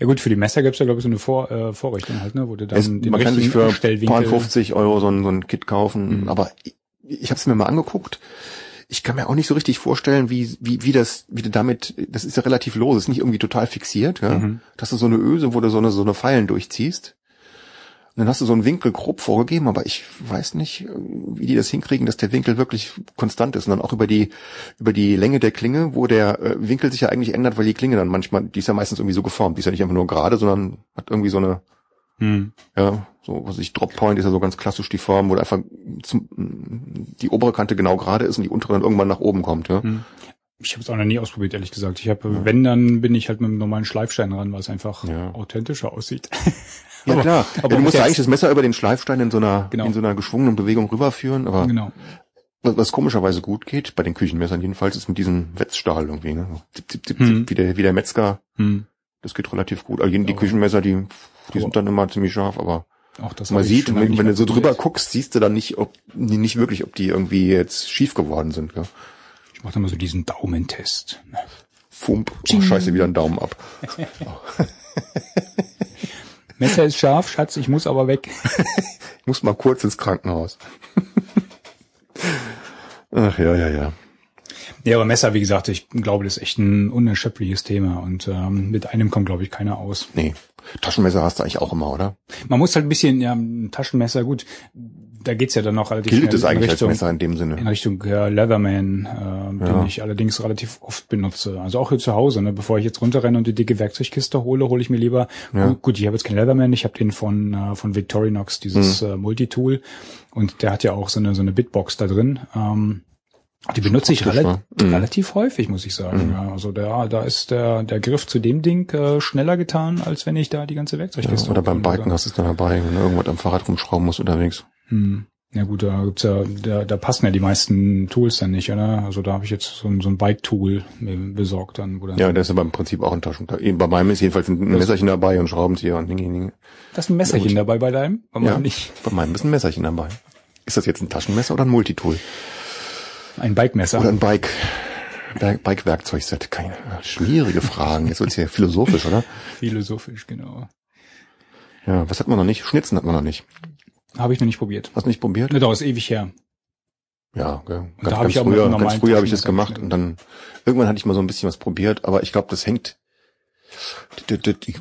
Ja gut, für die Messer gibt's ja, glaube ich, so eine Vor äh, Vorrichtung halt, ne, wo du dann Es, den man kann sich für Stellwinkel- paar 50 Euro so ein, so ein Kit kaufen, Mhm. aber ich, ich habe es mir mal angeguckt. Ich kann mir auch nicht so richtig vorstellen, wie, wie, wie das, wie du damit, das ist ja relativ los, ist nicht irgendwie total fixiert, ja. Mhm. Dass du so eine Öse, wo du so eine, so eine Pfeilen durchziehst. Und dann hast du so einen Winkel grob vorgegeben, aber ich weiß nicht, wie die das hinkriegen, dass der Winkel wirklich konstant ist. Und dann auch über die, über die Länge der Klinge, wo der äh, Winkel sich ja eigentlich ändert, weil die Klinge dann manchmal, die ist ja meistens irgendwie so geformt, die ist ja nicht einfach nur gerade, sondern hat irgendwie so eine, Hm. ja, so, was ich, Drop Point ist ja so ganz klassisch die Form, wo einfach zum, die obere Kante genau gerade ist und die untere dann irgendwann nach oben kommt, ja. Hm. Ich habe es auch noch nie ausprobiert, ehrlich gesagt. Ich habe, wenn, dann bin ich halt mit einem normalen Schleifstein ran, weil es einfach Ja. authentischer aussieht. Ja, Aber- klar. aber ja, du musst eigentlich das Messer über den Schleifstein in so einer, Genau. in so einer geschwungenen Bewegung rüberführen, aber Genau. was, was komischerweise gut geht, bei den Küchenmessern jedenfalls, ist mit diesem Wetzstahl irgendwie, ne? Zip, zip, zip, Hm. zip, wie der, wie der Metzger. Hm. Das geht relativ gut. Also die Küchenmesser, die, die sind dann immer ziemlich scharf, aber Auch das man sieht, wenn, wenn du so drüber guckst, siehst du dann nicht, ob, nicht wirklich, ob die irgendwie jetzt schief geworden sind, gell? Ich mache immer so diesen Daumentest. Fump. Oh, scheiße, wieder einen Daumen ab. Messer ist scharf, Schatz, ich muss aber weg. Ich muss mal kurz ins Krankenhaus. Ach ja, ja, ja. Ja, aber Messer, wie gesagt, ich glaube, das ist echt ein unerschöpfliches Thema und ähm, mit einem kommt, glaube ich, keiner aus. Nee. Taschenmesser hast du eigentlich auch immer, oder? Man muss halt ein bisschen, ja, ein Taschenmesser, gut, da geht's ja dann noch relativ Gilt es eigentlich in Richtung, als Messer in dem in Sinne? Richtung äh, Leatherman, äh, Ja. den ich allerdings relativ oft benutze. Also auch hier zu Hause, ne? bevor ich jetzt runterrenne und die dicke Werkzeugkiste hole, hole ich mir lieber, Ja. gut, gut, ich habe jetzt keinen Leatherman, ich habe den von äh, von Victorinox, dieses Mhm. äh, Multitool und der hat ja auch so eine so eine Bitbox da drin. Ähm, die benutze ich relativ, wa? Mhm. relativ häufig, muss ich sagen. Ja, also da, da ist der, der Griff zu dem Ding äh, schneller getan, als wenn ich da die ganze Ja, Werkzeugkiste oder beim. Biken hast du es dann dabei, wenn du irgendwas am Fahrrad rumschrauben musst unterwegs. Hm. Ja gut, da gibt's ja, da, da passen ja die meisten Tools dann nicht, oder? Also da habe ich jetzt so ein, so ein Bike-Tool besorgt dann, wo dann. Ja, das ist aber im Prinzip auch ein Taschen. Bei meinem ist jedenfalls ein Messerchen dabei und Schraubenzieher und Ding, Ding. Da ist ein Messerchen Ja, dabei bei deinem? Bei Ja, meinem nicht. bei meinem ist ein Messerchen dabei. Ist das jetzt ein Taschenmesser oder ein Multitool? Ein Bike-Messer. Oder ein Bike, Wer- Bike-Werkzeugset? Keine schwierige Fragen. Jetzt wird's hier philosophisch, oder? Philosophisch, genau. Ja, was hat man noch nicht? Schnitzen hat man noch nicht. Habe ich noch nicht probiert. Hast du nicht probiert? Ne, doch, ist ewig her. Ja, gell. da ganz, hab ganz ich früher, ganz früher habe ich das gemacht und dann irgendwann hatte ich mal so ein bisschen was probiert, aber ich glaube, das hängt.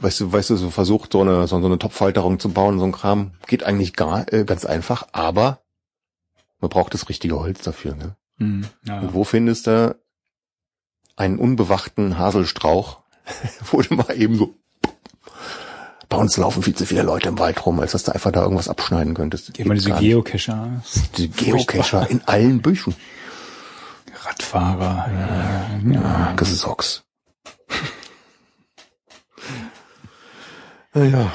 Weißt du, weißt du, so versucht so eine so eine Topfhalterung zu bauen, so ein Kram geht eigentlich gar äh, ganz einfach, aber man braucht das richtige Holz dafür. Ne? Hm, ja. Und wo findest du einen unbewachten Haselstrauch, wo du mal eben so bei uns laufen viel zu viele Leute im Wald rum, als dass du einfach da irgendwas abschneiden könntest. Immer diese. Geocacher, Die Geocacher in allen Büschen. Radfahrer. Ja, ja. Ah, Gesocks. Naja,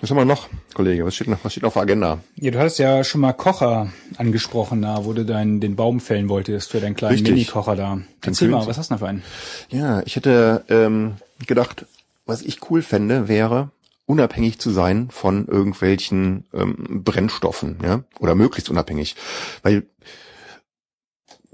was haben wir noch, Kollege? Was steht noch, was steht noch auf der Agenda? ja, du hattest ja schon mal Kocher angesprochen, da wo du deinen den Baum fällen wolltest für deinen kleinen Richtig. Mini-Kocher da. Erzähl mal, was hast du denn für einen? Ja, ich hätte ähm, gedacht, was ich cool fände, wäre unabhängig zu sein von irgendwelchen ähm, Brennstoffen, ja, oder möglichst unabhängig, weil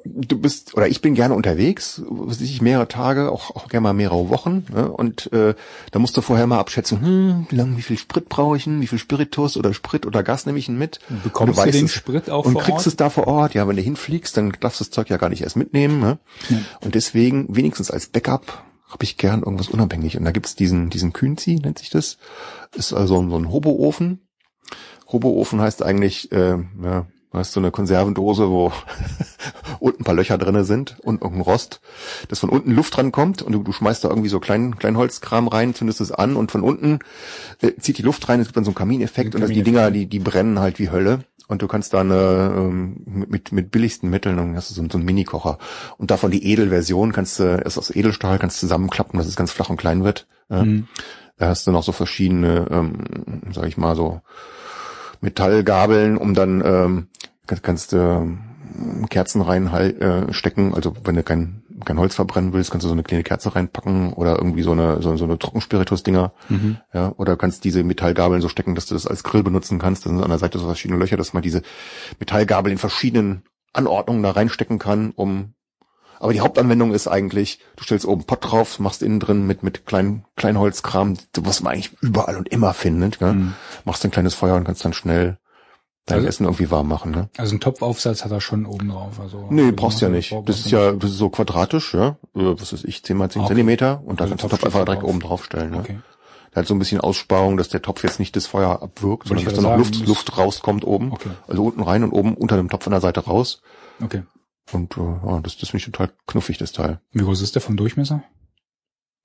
du bist oder ich bin gerne unterwegs, was ich mehrere Tage, auch, auch gerne mal mehrere Wochen, ne? und äh, da musst du vorher mal abschätzen, hm, wie lang, wie viel Sprit brauche ich denn, wie viel Spiritus oder Sprit oder Gas nehme ich denn mit? Bekommst Und du weißt den es- Sprit auch und vor kriegst Ort? es da vor Ort, ja, wenn du hinfliegst, dann darfst du das Zeug ja gar nicht erst mitnehmen. Ne? Ja. Und deswegen, wenigstens als Backup, habe ich gern irgendwas unabhängig. Und da gibt's diesen, diesen Kühnzi, nennt sich das. Ist also so ein Hoboofen. Hoboofen heißt eigentlich, äh, ja, du hast so eine Konservendose, wo unten ein paar Löcher drinne sind und irgendein Rost, dass von unten Luft dran kommt und du, du schmeißt da irgendwie so kleinen, kleinen Holzkram rein, zündest es an und von unten äh, zieht die Luft rein, es gibt dann so einen Kamineffekt Ein und das, die. Dinger, die, die brennen halt wie Hölle. Und du kannst dann äh, mit, mit billigsten Mitteln, dann hast du so, so einen Mini-Kocher. Und davon die Edelversion kannst du, ist aus Edelstahl, kannst zusammenklappen, dass es ganz flach und klein wird. Ja. Mhm. Da hast du noch so verschiedene, ähm, sag ich mal, so Metallgabeln, um dann ähm, kannst, du ähm, Kerzen rein äh, stecken. Also wenn du kein, kein Holz verbrennen willst, kannst du so eine kleine Kerze reinpacken oder irgendwie so eine so, so eine Trockenspiritus-Dinger. Mhm. Ja, oder kannst diese Metallgabeln so stecken, dass du das als Grill benutzen kannst. Da sind an der Seite so verschiedene Löcher, dass man diese Metallgabel in verschiedenen Anordnungen da reinstecken kann, um Aber die Hauptanwendung ist eigentlich, du stellst oben Pott drauf, machst innen drin mit, mit kleinen, Kleinholzkram, was man eigentlich überall und immer findet, gell? Mhm. Machst ein kleines Feuer und kannst dann schnell dein Also- Essen irgendwie warm machen, ne? Also ein Topfaufsatz hat er schon oben drauf. Also Nee, also brauchst ja nicht. Das ist ja, das ist so quadratisch, ja. Äh, Was ist ich, 10 mal 10 Okay. Zentimeter und da Also kannst du den Topf einfach direkt drauf. oben drauf stellen, ne? Okay. Der hat so ein bisschen Aussparung, dass der Topf jetzt nicht das Feuer abwirkt, sondern ich dass da noch sagen, Luft, Luft rauskommt oben. Okay. Also unten rein und oben unter dem Topf an der Seite raus. Okay. Und äh, ja, das, das finde ich total knuffig, das Teil. Wie groß ist der vom Durchmesser?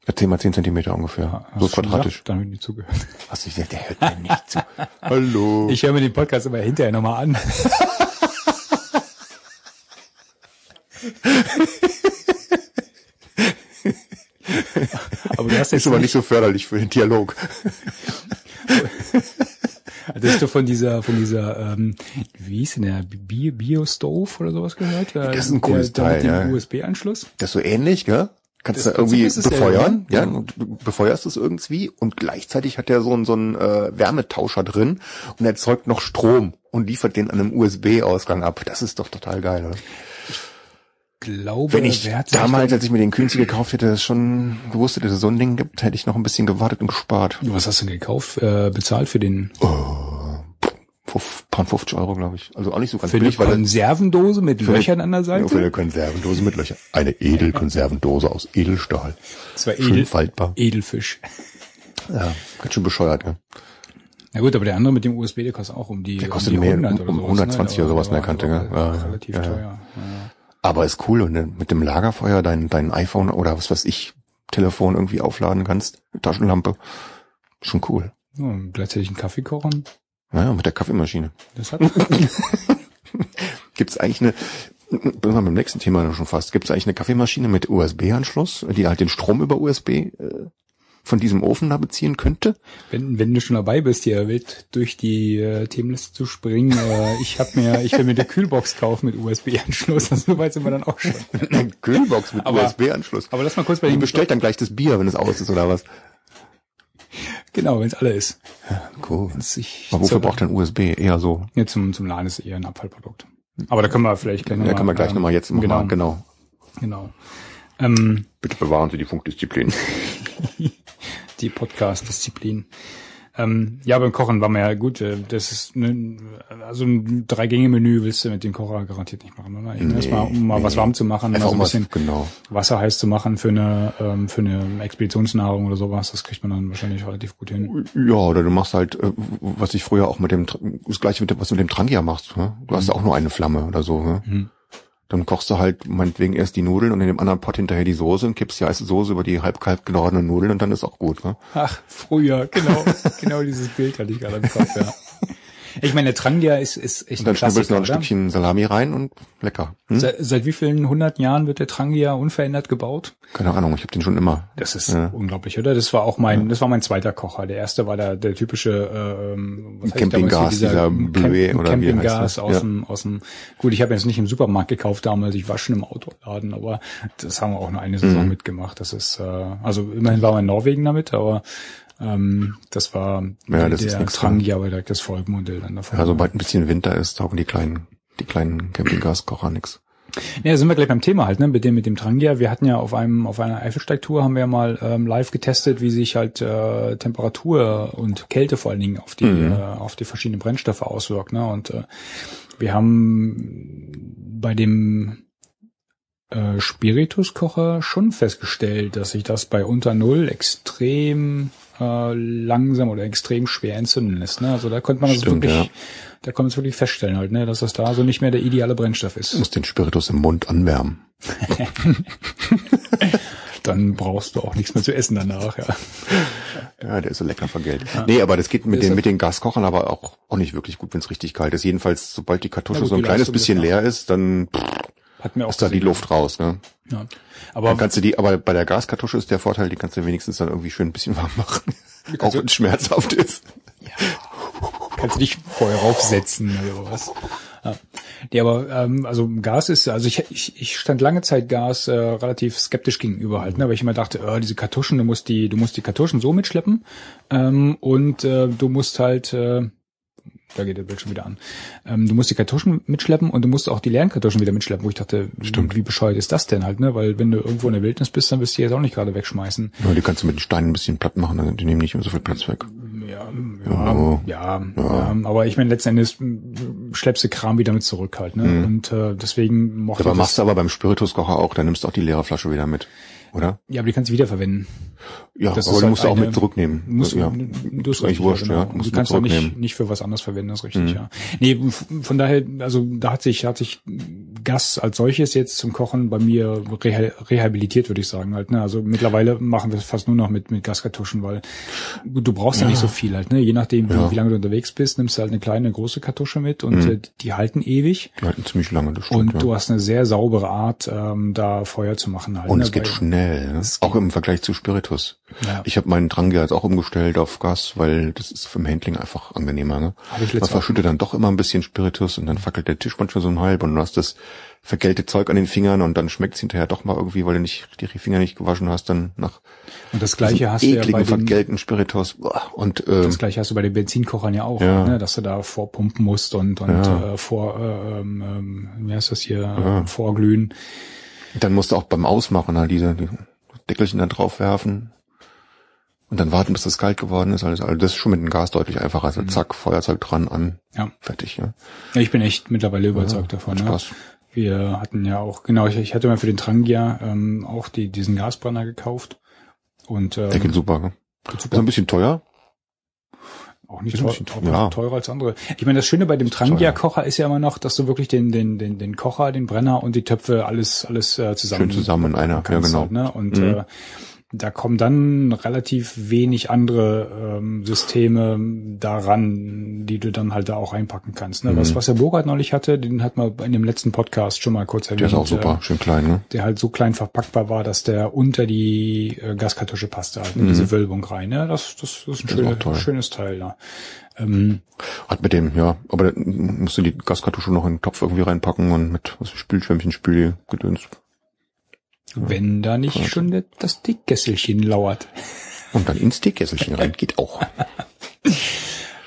Ja, 10 mal 10 Zentimeter ungefähr. Hast so du quadratisch. gesagt? Dann habe ich nicht zugehört. Was ich der hört mir nicht zu. Hallo. Ich höre mir den Podcast immer hinterher nochmal an. aber du hast jetzt ist aber nicht so förderlich für den Dialog. Hattest du von dieser, von dieser, ähm, wie hieß denn der, Bi- Bio-Stove oder sowas gehört? Das ist ein cooles der Teil, Mit dem ja. USB-Anschluss? Das ist so ähnlich, gell? Kannst Das du irgendwie befeuern, ja. ja, und du befeuerst es irgendwie und gleichzeitig hat der so einen so einen äh, Wärmetauscher drin und erzeugt noch Strom und liefert den an einem USB-Ausgang ab. Das ist doch total geil, oder? Glaube, Wenn ich damals, als ich mir den Kühnzi gekauft hätte, schon gewusst hätte, dass es so ein Ding gibt, hätte ich noch ein bisschen gewartet und gespart. was hast du denn gekauft, äh, bezahlt für den, Fuf, paar 50 Euro, glaube ich. Also auch nicht so ganz für billig, weil Konservendose mit Löchern an der Ja, für Seite? eine Konservendose mit Löchern. Eine Edelkonservendose aus Edelstahl. Das war Schön edel, faltbar. Edelfisch. Ja, ganz schön bescheuert, ja. Na gut, aber der andere mit dem USB, der kostet auch um die, Der kostet um die mehr, 100 um- oder um sowas, 120 ne? oder sowas in der Kante, gell? Ja, Relativ ja, teuer. Ja. Aber ist cool und mit dem Lagerfeuer dein, dein iPhone oder was weiß ich, Telefon irgendwie aufladen kannst, Taschenlampe. Schon cool. Ja, und gleichzeitig einen Kaffee kochen. Naja, mit der Kaffeemaschine. Das hat, Gibt's eigentlich eine, bin wir beim nächsten Thema schon fast, gibt's eigentlich eine Kaffeemaschine mit USB-Anschluss, die halt den Strom über USB äh, von diesem Ofen da beziehen könnte? wenn, wenn du schon dabei bist, hier wild durch die äh, Themenliste zu springen, äh, ich hab mir, ich will mir eine Kühlbox kaufen mit USB-Anschluss. Also so weit sind wir dann auch schon. Eine Kühlbox mit USB-Anschluss. Aber lass mal kurz bei Die dem bestellt dann gleich das Bier, wenn es aus ist oder was? Genau, wenn es alle ist. Cool. Das ich Aber wofür braucht denn USB? Eher so. Ja, zum, zum Laden ist eher ein Abfallprodukt. Aber da können wir vielleicht gleich nochmal. Ja, können wir gleich nochmal jetzt machen. Genau, genau. genau. Ähm, Bitte bewahren Sie die Funkdisziplin. die Podcast-Disziplin. Ähm, ja, beim Kochen war mir ja gut. äh, Das ist ne, also ein Drei-Gänge-Menü willst du mit dem Kocher garantiert nicht machen, oder? Nee, Erstmal, um mal nee. was warm zu machen, Einfach also ein um was, bisschen genau. Wasser heiß zu machen für eine ähm, für eine Expeditionsnahrung oder sowas. Das kriegt man dann wahrscheinlich relativ gut hin. Ja, oder du machst halt, äh, was ich früher auch mit dem, das gleiche mit dem, was du mit dem Trangia machst. Ne? Du hast ja auch nur eine Flamme oder so. Ne? Mhm. Dann kochst du halt meinetwegen erst die Nudeln und in dem anderen Pot hinterher die Soße und kippst die heiße Soße über die halb kalt gewordenen Nudeln und dann ist auch gut. Ne? Ach, früher, genau, genau dieses Bild hatte ich gerade im Kopf, ja. Ich meine, der Trangia ist, ist echt Und dann ein schnibbelst du noch ein Klassiker, oder? Stückchen Salami rein und lecker. Hm? Seit, seit wie vielen hundert Jahren wird der Trangia unverändert gebaut? Keine Ahnung, ich habe den schon immer. Das ist Ja. unglaublich, oder? Das war auch mein, das war mein zweiter Kocher. Der erste war der, der typische äh, ähm, was Campinggas, hier, dieser Bleu oder wie Campinggas das? aus Ja. dem, aus dem. Gut, ich habe jetzt nicht im Supermarkt gekauft damals, ich war schon im Autoladen, aber das haben wir auch nur eine Saison Mhm. mitgemacht. Das ist, äh, also immerhin waren wir in Norwegen damit, aber ähm, das war Ja, das der Trangia, aber direkt das Folgemodell dann davon. Ja, sobald ein bisschen Winter ist, taugen die kleinen, die kleinen Campinggaskocher nix. Ja, sind wir gleich beim Thema halt, ne, mit dem, mit dem Trangia. Wir hatten ja auf einem, auf einer Eifelsteigtour haben wir mal ähm, live getestet, wie sich halt äh, Temperatur und Kälte vor allen Dingen auf die, Mhm. äh, auf die verschiedenen Brennstoffe auswirkt, ne. Und äh, wir haben bei dem äh, Spirituskocher schon festgestellt, dass sich das bei unter Null extrem äh, langsam oder extrem schwer entzünden lässt. Ne? Also da konnte man das Stimmt, wirklich, ja. da konnte man es wirklich feststellen halt, ne, dass das da so nicht mehr der ideale Brennstoff ist. Du musst den Spiritus im Mund anwärmen. dann brauchst du auch nichts mehr zu essen danach, ja. Ja, der ist so lecker vergelt. Nee, aber das geht mit Ist den, mit den Gaskochern aber auch, auch nicht wirklich gut, wenn es richtig kalt ist. Jedenfalls, sobald die Kartusche gut, so ein kleines bisschen leer ist, dann Hat mir auch ist da die. Luft raus. Ne? Ja. Aber Dann kannst du die, aber bei der Gaskartusche ist der Vorteil, die kannst du wenigstens dann irgendwie schön ein bisschen warm machen. Auch wenn es schmerzhaft ist. kannst du dich vorher raufsetzen oder was. Ja. Nee, aber ähm, also Gas ist, also ich, ich, ich stand lange Zeit Gas äh, relativ skeptisch gegenüber halt, ne, weil ich immer dachte, äh, diese Kartuschen, du musst die, du musst die Kartuschen so mitschleppen ähm, und äh, du musst halt äh, da geht der Bildschirm wieder an. Ähm, du musst die Kartuschen mitschleppen und du musst auch die leeren Kartuschen wieder mitschleppen, wo ich dachte, Stimmt. wie bescheuert ist das denn halt, ne? Weil wenn du irgendwo in der Wildnis bist, dann wirst du die jetzt auch nicht gerade wegschmeißen. Ja, die kannst du mit den Steinen ein bisschen platt machen, dann die nehmen nicht mehr so viel Platz weg. Ja, ja, Oh. ja, ja. aber ich meine, letzten Endes schleppst du Kram wieder mit zurück halt, ne? Und äh, deswegen mochte Dabei ich machst das. du aber beim Spirituskocher auch, dann nimmst du auch die leere Flasche wieder mit, oder? Ja, aber die kannst du wiederverwenden. Ja, Das aber du halt musst du auch mit zurücknehmen. Musst, ja. du, ist hast eigentlich wurscht, genau. ja. Du Musst du kannst auch nicht. Mhm. nicht für was anderes verwenden, das ist richtig, ja. Nee, von daher, also da hat sich, hat sich Gas als solches jetzt zum Kochen bei mir reha rehabilitiert, würde ich sagen halt. Ne? Also mittlerweile machen wir es fast nur noch mit, mit Gaskartuschen, weil du brauchst ja. nicht so viel halt. Ne? Je nachdem, wie, Ja. wie lange du unterwegs bist, nimmst du halt eine kleine, eine große Kartusche mit und äh, die halten ewig. Die halten ziemlich lange, das stimmt, Und ja. du hast eine sehr saubere Art, ähm, da Feuer zu machen halt. Und ne? es geht Weil- schnell, ne? Es auch im Vergleich zu Spiritus. Ja. Ich habe meinen Trangia jetzt auch umgestellt auf Gas, weil das ist vom Handling einfach angenehmer. Ne? Hab ich Man verschüttet dann doch immer ein bisschen Spiritus und dann fackelt der Tisch manchmal so ein halb und du hast das vergellte Zeug an den Fingern und dann schmeckt's hinterher doch mal irgendwie, weil du nicht die Finger nicht gewaschen hast, dann nach Und das gleiche hast du ja bei den, vergelten Spiritus. Und ähm, Das gleiche hast du bei den Benzinkochern ja auch, Ja. ne, dass du da vorpumpen musst und, und Ja. äh, vor, äh, ähm, ähm, wie heißt das hier, äh, vorglühen. Dann musst du auch beim Ausmachen halt diese die Deckelchen dann drauf werfen und dann warten, bis das kalt geworden ist. Also, also das ist schon mit dem Gas deutlich einfacher. Also zack, Feuerzeug dran, an, Ja. fertig. Ja. ja, ich bin echt mittlerweile überzeugt davon. macht Ne? Spaß. Wir hatten ja auch, genau, ich, ich hatte mal für den Trangia ähm, auch die, diesen Gasbrenner gekauft. Und ähm, Der geht super. Ne? geht Ist ein bisschen teuer. Auch nicht teuer, bisschen teurer, teuer. Ja. teurer als andere. Ich meine, das Schöne bei dem Trangia-Kocher ist ja immer noch, dass du wirklich den, den, den, den Kocher, den Brenner und die Töpfe alles, alles äh, zusammen, Schön zusammen in einer. Ja, genau. halt, ne? Und Mhm. äh, da kommen dann relativ wenig andere ähm, Systeme daran, die du dann halt da auch einpacken kannst. Ne? Was, was der Burkhard neulich hatte, den hat man in dem letzten Podcast schon mal kurz erwähnt. Der ist auch super. Äh, Schön klein, ne? der halt so klein verpackbar war, dass der unter die äh, Gaskartusche passte, halt, in diese Wölbung rein. Ne? Das, das, das ist ein Mhm. Das ist schöne, schönes Teil da. Ähm, Hat mit dem, ja, aber dann musst du die Gaskartusche noch in den Topf irgendwie reinpacken und mit was Spülschwämmchen, Spüli, Gedöns. Wenn da nicht schon das Dickkesselchen lauert. Und dann ins Teekesselchen rein, geht auch.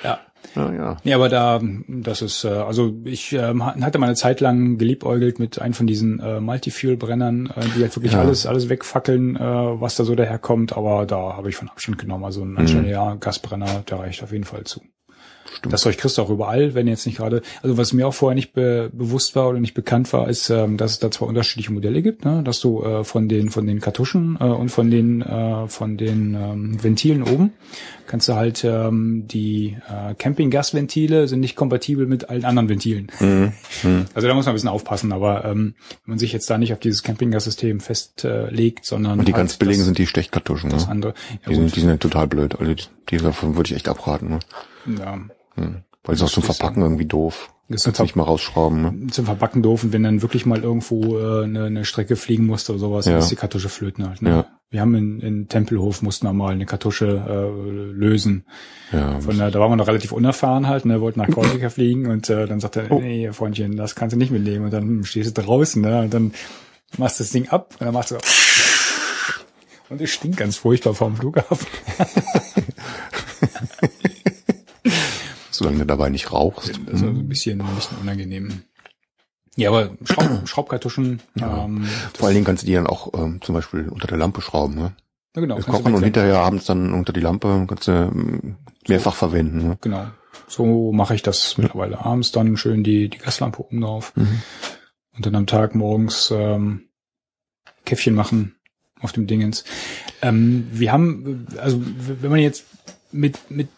Ja. Ja, ja. Ja, aber da, das ist, äh, also ich ähm, hatte mal eine Zeit lang geliebäugelt mit einem von diesen äh, Multifuel-Brennern, äh, die halt wirklich Ja. alles, alles wegfackeln, äh, was da so daherkommt, aber da habe ich von Abstand genommen. Also ein anständiger ja, Gasbrenner, der reicht auf jeden Fall zu. Stimmt. Das Zeug kriegst du auch überall, wenn jetzt nicht gerade, also was mir auch vorher nicht be bewusst war oder nicht bekannt war, ist, ähm, dass es da zwei unterschiedliche Modelle gibt, ne? dass du äh, von den von den Kartuschen äh, und von den äh, von den ähm, Ventilen oben kannst du halt ähm, die äh, Campinggasventile sind nicht kompatibel mit allen anderen Ventilen. Also da muss man ein bisschen aufpassen, aber ähm, wenn man sich jetzt da nicht auf dieses Campinggassystem festlegt, sondern Und die halt ganz billigen das, sind die Stechkartuschen, das ne? andere. Ja, Die sind, die sind total blöd. Also die, die davon würde ich echt abraten, ne? ja. Hm. Weil es auch zum du. Verpacken irgendwie doof. Ist Kannst ein nicht mal rausschrauben, ne? zum Verpacken doof und wenn dann wirklich mal irgendwo äh, eine, eine Strecke fliegen musste oder sowas, Ja. ist die Kartusche flöten halt. Ne? Ja. Wir haben in, in Tempelhof mussten wir mal eine Kartusche äh, lösen. Ja. Von der, da waren wir noch relativ unerfahren halt, ne, wollten nach Korsika fliegen und äh, dann sagte er, Oh. nee, Freundchen, das kannst du nicht mitnehmen. Und dann hm, stehst du draußen, ne? Und dann machst du das Ding ab und dann machst du und es stinkt ganz furchtbar vom Flughafen. Solange du dabei nicht rauchst. Das ist also ein bisschen, ein bisschen unangenehm. Ja, aber Schraub, Schraubkartuschen, ähm, Vor allen Dingen kannst du die dann auch ähm, zum Beispiel unter der Lampe schrauben, ne? ja, genau, Das Kochen und hinterher abends dann unter die Lampe kannst du ähm, mehrfach verwenden, ne? Genau. So mache ich das mittlerweile. Abends dann schön die, die Gaslampe oben drauf. Mhm. Und dann am Tag morgens ähm, Käffchen machen auf dem Dingens. Ähm, wir haben, also wenn man jetzt mit, mit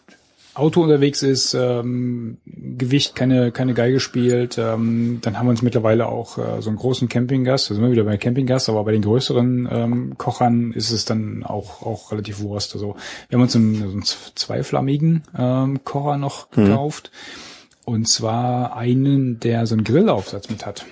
Auto unterwegs ist, ähm, Gewicht keine, keine Geige spielt, ähm, dann haben wir uns mittlerweile auch äh, so einen großen Campinggas, da sind wir wieder bei Campinggas, aber bei den größeren ähm, Kochern ist es dann auch, auch relativ Wurst. Also wir haben uns einen, so einen zweiflammigen ähm, Kocher noch gekauft. Und zwar einen, der so einen Grillaufsatz mit hat.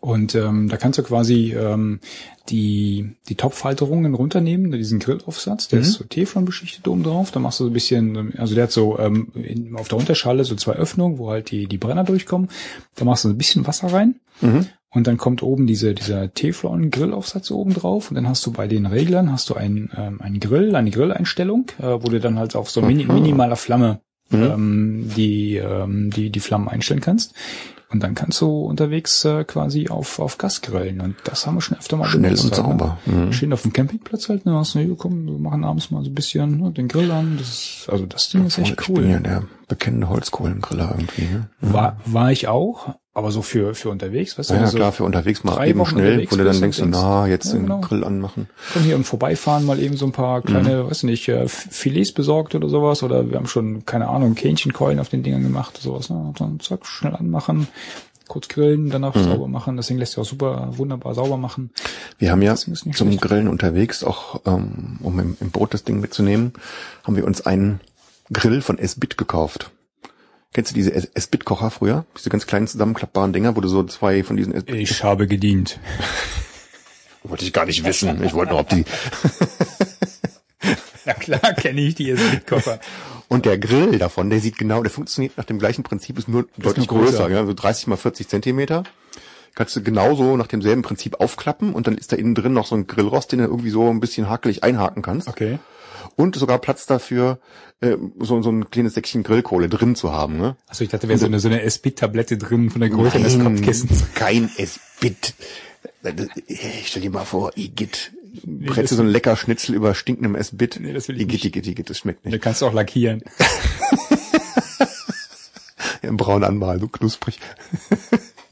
Und ähm, da kannst du quasi ähm, die, die Topfhalterungen runternehmen, diesen Grillaufsatz, der ist so Teflon beschichtet oben drauf. Da machst du so ein bisschen, also der hat so ähm, in, auf der Unterschale so zwei Öffnungen, wo halt die, die Brenner durchkommen. Da machst du ein bisschen Wasser rein. Mhm. Und dann kommt oben diese, dieser Teflon-Grillaufsatz oben drauf. Und dann hast du bei den Reglern hast du einen, ähm, einen Grill, eine Grilleinstellung, äh, wo du dann halt auf so mini, minimaler Flamme ähm, die, ähm, die die Flammen einstellen kannst. Und dann kannst du unterwegs äh, quasi auf, auf Gas grillen. Und das haben wir schon öfter mal Schnell benutzt und halt, sauber. Ne? Mhm. Stehen auf dem Campingplatz halt, ne, hast du, hier, komm, wir machen abends mal so ein bisschen ne, den Grill an. Das ist, also das Ding ist echt ich cool. bin ja der bekennende Holzkohlengriller irgendwie. Ne? War, war ich auch, aber so für, für unterwegs, weißt du? Ja, also, klar, für unterwegs mal eben Wochen schnell, wo du dann denkst, na, jetzt Ja, den genau. Grill anmachen. Komm hier im Vorbeifahren mal eben so ein paar kleine, Mhm. weiß nicht, äh, Filets besorgt oder sowas. Oder wir haben schon, keine Ahnung, Kähnchenkeulen auf den Dingern gemacht, sowas. Ne? Und dann zack, schnell anmachen, kurz grillen, danach Mhm. sauber machen. Das Ding lässt sich auch super wunderbar sauber machen. Wir haben ja Deswegen zum schlecht. Grillen unterwegs, auch ähm, um im, im Boot das Ding mitzunehmen, haben wir uns einen Grill von S-Bit gekauft. Kennst du diese S-Bit-Kocher früher? Diese ganz kleinen zusammenklappbaren Dinger, wo du so zwei von diesen... S Ich habe gedient. wollte ich gar nicht wissen. Ich wollte nur, ob die... Ja klar, kenne ich die Koffer. Und der Grill davon, der sieht genau, der funktioniert nach dem gleichen Prinzip, ist nur deutlich nur größer. größer, ja, so 30 mal 40 Zentimeter. Kannst du genauso nach demselben Prinzip aufklappen und dann ist da innen drin noch so ein Grillrost, den du irgendwie so ein bisschen hakelig einhaken kannst. Okay. Und sogar Platz dafür, äh, so, so ein kleines Säckchen Grillkohle drin zu haben. Ne? Also ich dachte, wäre so eine, so eine S-Bit-Tablette drin von der Größe Nein, Kopfkissens. Kein S-Bit. Ich stell dir mal vor, Igitt. du so ein lecker Schnitzel über stinkendem S-Bit. Nee, das will ich Igitt, nicht. Igitt, Igitt, das schmeckt Da nicht. kannst du auch lackieren. Ja, Im braun anmalen, so knusprig.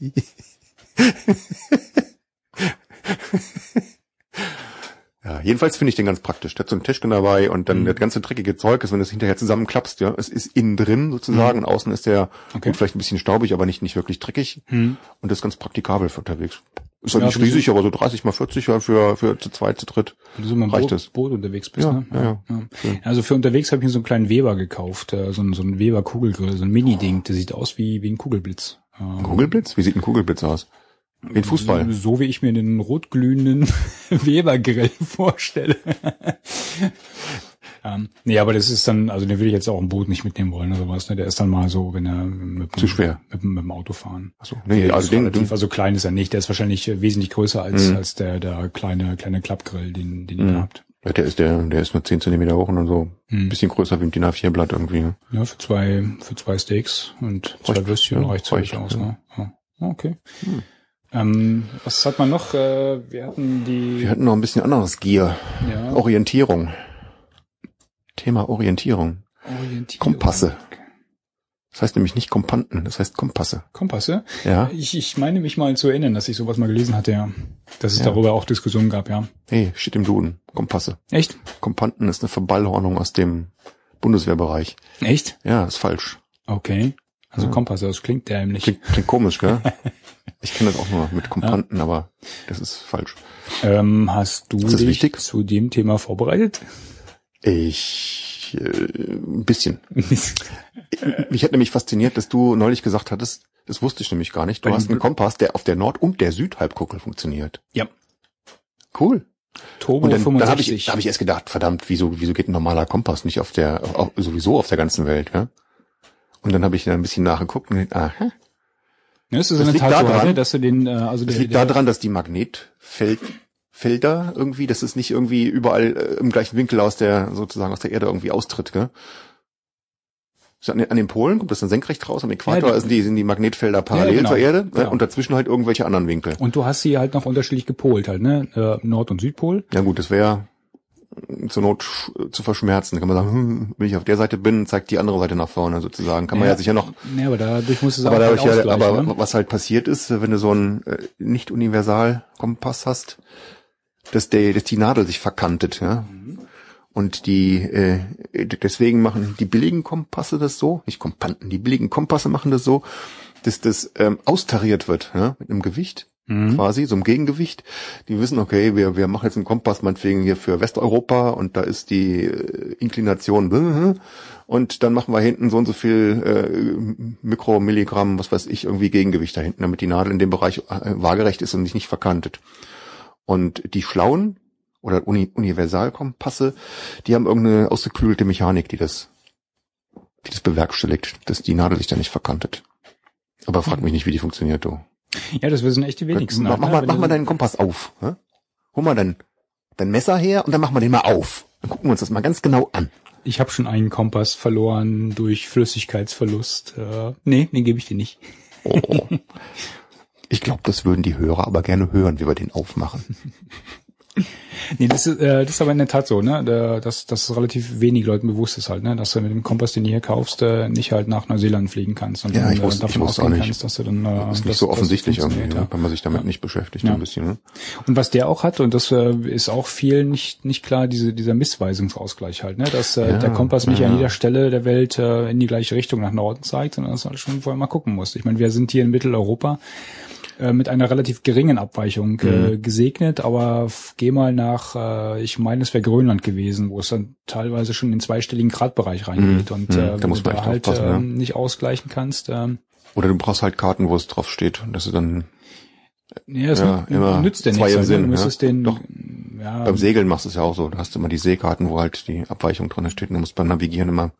Ja, jedenfalls finde ich den ganz praktisch. Der hat so ein Täschchen dabei und Mhm. dann das ganze dreckige Zeug ist, wenn du es hinterher zusammenklappst, ja, es ist innen drin sozusagen und außen ist der Mhm. Okay. gut, vielleicht ein bisschen staubig, aber nicht, nicht wirklich dreckig. Hm. Und das ist ganz praktikabel für unterwegs. Ist halt Ja, nicht ein riesig, aber so 30 mal 40 ja für, für zu zweit, zu dritt. Wenn du so mit dem Reicht Boot, das? Boot unterwegs bist, Ja, ne? ja, ja. Schön. Also für unterwegs habe ich mir so einen kleinen Weber gekauft, äh, so ein, so ein Weber-Kugelgrill, so ein Mini-Ding, der sieht aus wie, wie ein Kugelblitz. Ähm, Kugelblitz? Wie sieht ein Kugelblitz aus? Ein Fußball. So wie ich mir den rotglühenden Weber-Grill vorstelle. ähm, nee, aber das ist dann, also den will ich jetzt auch im Boot nicht mitnehmen wollen oder sowas. Ne? Der ist dann mal so, wenn er mit, dem- Zu schwer. mit, mit dem Auto fahren. Achso, nee, also den, relativ, den, also klein ist er nicht. Der ist wahrscheinlich wesentlich größer als, Mhm. als der, der kleine, kleine Klappgrill, den, den ihr Mhm. habt. ja, der ist der, der ist nur 10 Zentimeter hoch und dann so ein Mhm. bisschen größer wie ein DIN A4-Blatt irgendwie. ne? Ja, für zwei, für zwei Steaks und zwei Würstchen reicht völlig aus, ne? Ja. Okay. Hm. Ähm, was hat man noch? Äh, wir hatten die Wir hatten noch ein bisschen anderes Gear. ja, Orientierung. Thema Orientierung. Orientierung. Kompasse. Das heißt nämlich nicht Kompanten, das heißt Kompasse. Kompasse? Ja. Ich, ich meine mich mal zu erinnern, dass ich sowas mal gelesen hatte, ja. Dass es Ja. darüber auch Diskussionen gab, ja. Hey, steht im Duden. Kompasse. Echt? Kompanten ist eine Verballhornung aus dem Bundeswehrbereich. Echt? Ja, ist falsch. Okay. Also Ja. Kompasse, das klingt dämlich. Klingt, klingt komisch, gell? Ich kenne das auch nur mit Kompanten, aber das ist falsch. Ähm, hast du dich wichtig? zu dem Thema vorbereitet? Ich äh, ein bisschen. Mich hat nämlich fasziniert, dass du neulich gesagt hattest, das wusste ich nämlich gar nicht. Du Bei hast einen Kompass, der auf der Nord- und der Südhalbkugel funktioniert. ja. Cool. Turbo Und dann, dann habe 65. ich, da hab ich erst gedacht, verdammt, wieso, wieso geht ein normaler Kompass nicht auf der, auf, sowieso auf der ganzen Welt, ja? Und dann habe ich dann ein bisschen nachgeguckt und aha, ja, das ist das in der liegt Tat so, daran- ne, dass du den, äh, also das der, liegt daran, dass die Magnetfelder irgendwie, dass es nicht irgendwie überall äh, im gleichen Winkel aus der, sozusagen aus der Erde irgendwie austritt, gell? An den, an den Polen kommt das dann senkrecht raus, am Äquator Ja, die- sind, die, sind die Magnetfelder parallel Ja, genau. zur Erde Genau. äh, und dazwischen halt irgendwelche anderen Winkel. Und du hast sie halt noch unterschiedlich gepolt halt, ne? Äh, Nord- und Südpol. Ja gut, das wäre zur Not zu verschmerzen. Kann man sagen, hm, wenn ich auf der Seite bin, zeigt die andere Seite nach vorne sozusagen. Kann man ja sicher noch Ja, aber dadurch muss es Aber, auch halt dadurch ja, aber ne? was halt passiert ist, wenn du so einen äh, nicht universal Kompass hast, dass der, dass die Nadel sich verkantet, ja. Und die, äh, deswegen machen die billigen Kompasse das so, nicht Kompanten, die billigen Kompasse machen das so, dass das ähm, austariert wird, ja, mit einem Gewicht Mhm. quasi, so einem Gegengewicht. Die wissen, okay, wir, wir machen jetzt einen Kompass meinetwegen hier für Westeuropa und da ist die äh, Inklination und dann machen wir hinten so und so viel äh, Mikromilligramm, was weiß ich, irgendwie Gegengewicht da hinten, damit die Nadel in dem Bereich äh, waagerecht ist und sich nicht verkantet. Und die schlauen oder Uni Universalkompasse, die haben irgendeine ausgeklügelte Mechanik, die das, die das bewerkstelligt, dass die Nadel sich da nicht verkantet. Aber frag mich nicht, wie die funktioniert, du. Ja, das wissen echt die wenigsten. Mach, halt, mach, ne? mal, mach mal deinen Kompass auf. Hä? Hol mal dein, dein Messer her und dann mach mal den mal auf. Dann gucken wir uns das mal ganz genau an. ich habe schon einen Kompass verloren durch Flüssigkeitsverlust. Äh, nee, den gebe ich dir nicht. Oh. Ich glaube, das würden die Hörer aber gerne hören, wie wir den aufmachen. Nee, das ist, äh, das ist aber in der Tat so, ne? Da, dass, es relativ wenig Leuten bewusst ist halt, ne? Dass du mit dem Kompass, den du hier kaufst, äh, nicht halt nach Neuseeland fliegen kannst. Und Ja, dann, ich wusste- äh, davon ich wusste auch ausgehen nicht. Kannst, dass du dann, äh, Das ist nicht so offensichtlich irgendwie, ne? wenn man sich damit nicht beschäftigt, Ja. ein bisschen. Ne? Und was der auch hat, und das äh, ist auch vielen nicht, nicht klar, diese, dieser Missweisungsausgleich halt, ne? Dass äh, Ja, der Kompass nicht ja. an jeder Stelle der Welt äh, in die gleiche Richtung nach Norden zeigt, sondern dass du halt schon vorher mal gucken musst. Ich meine, wir sind hier in Mitteleuropa äh, mit einer relativ geringen Abweichung Mhm. äh, gesegnet, aber geh mal nach, äh, ich meine, es wäre Grönland gewesen, wo es dann teilweise schon in den zweistelligen Gradbereich reingeht. Und Mhm. äh, Da wenn muss du man da halt aufpassen, ja. ähm, nicht ausgleichen kannst, ähm, Oder du brauchst halt Karten, wo es drauf steht, dass du dann ja, es Ja, immer nützt dir zwei nichts. im ne? Sinn, Du ja. den, Doch. ja, beim Segeln machst du es ja auch so. Da hast du immer die Seekarten, wo halt die Abweichung drin steht. Und du musst beim Navigieren immer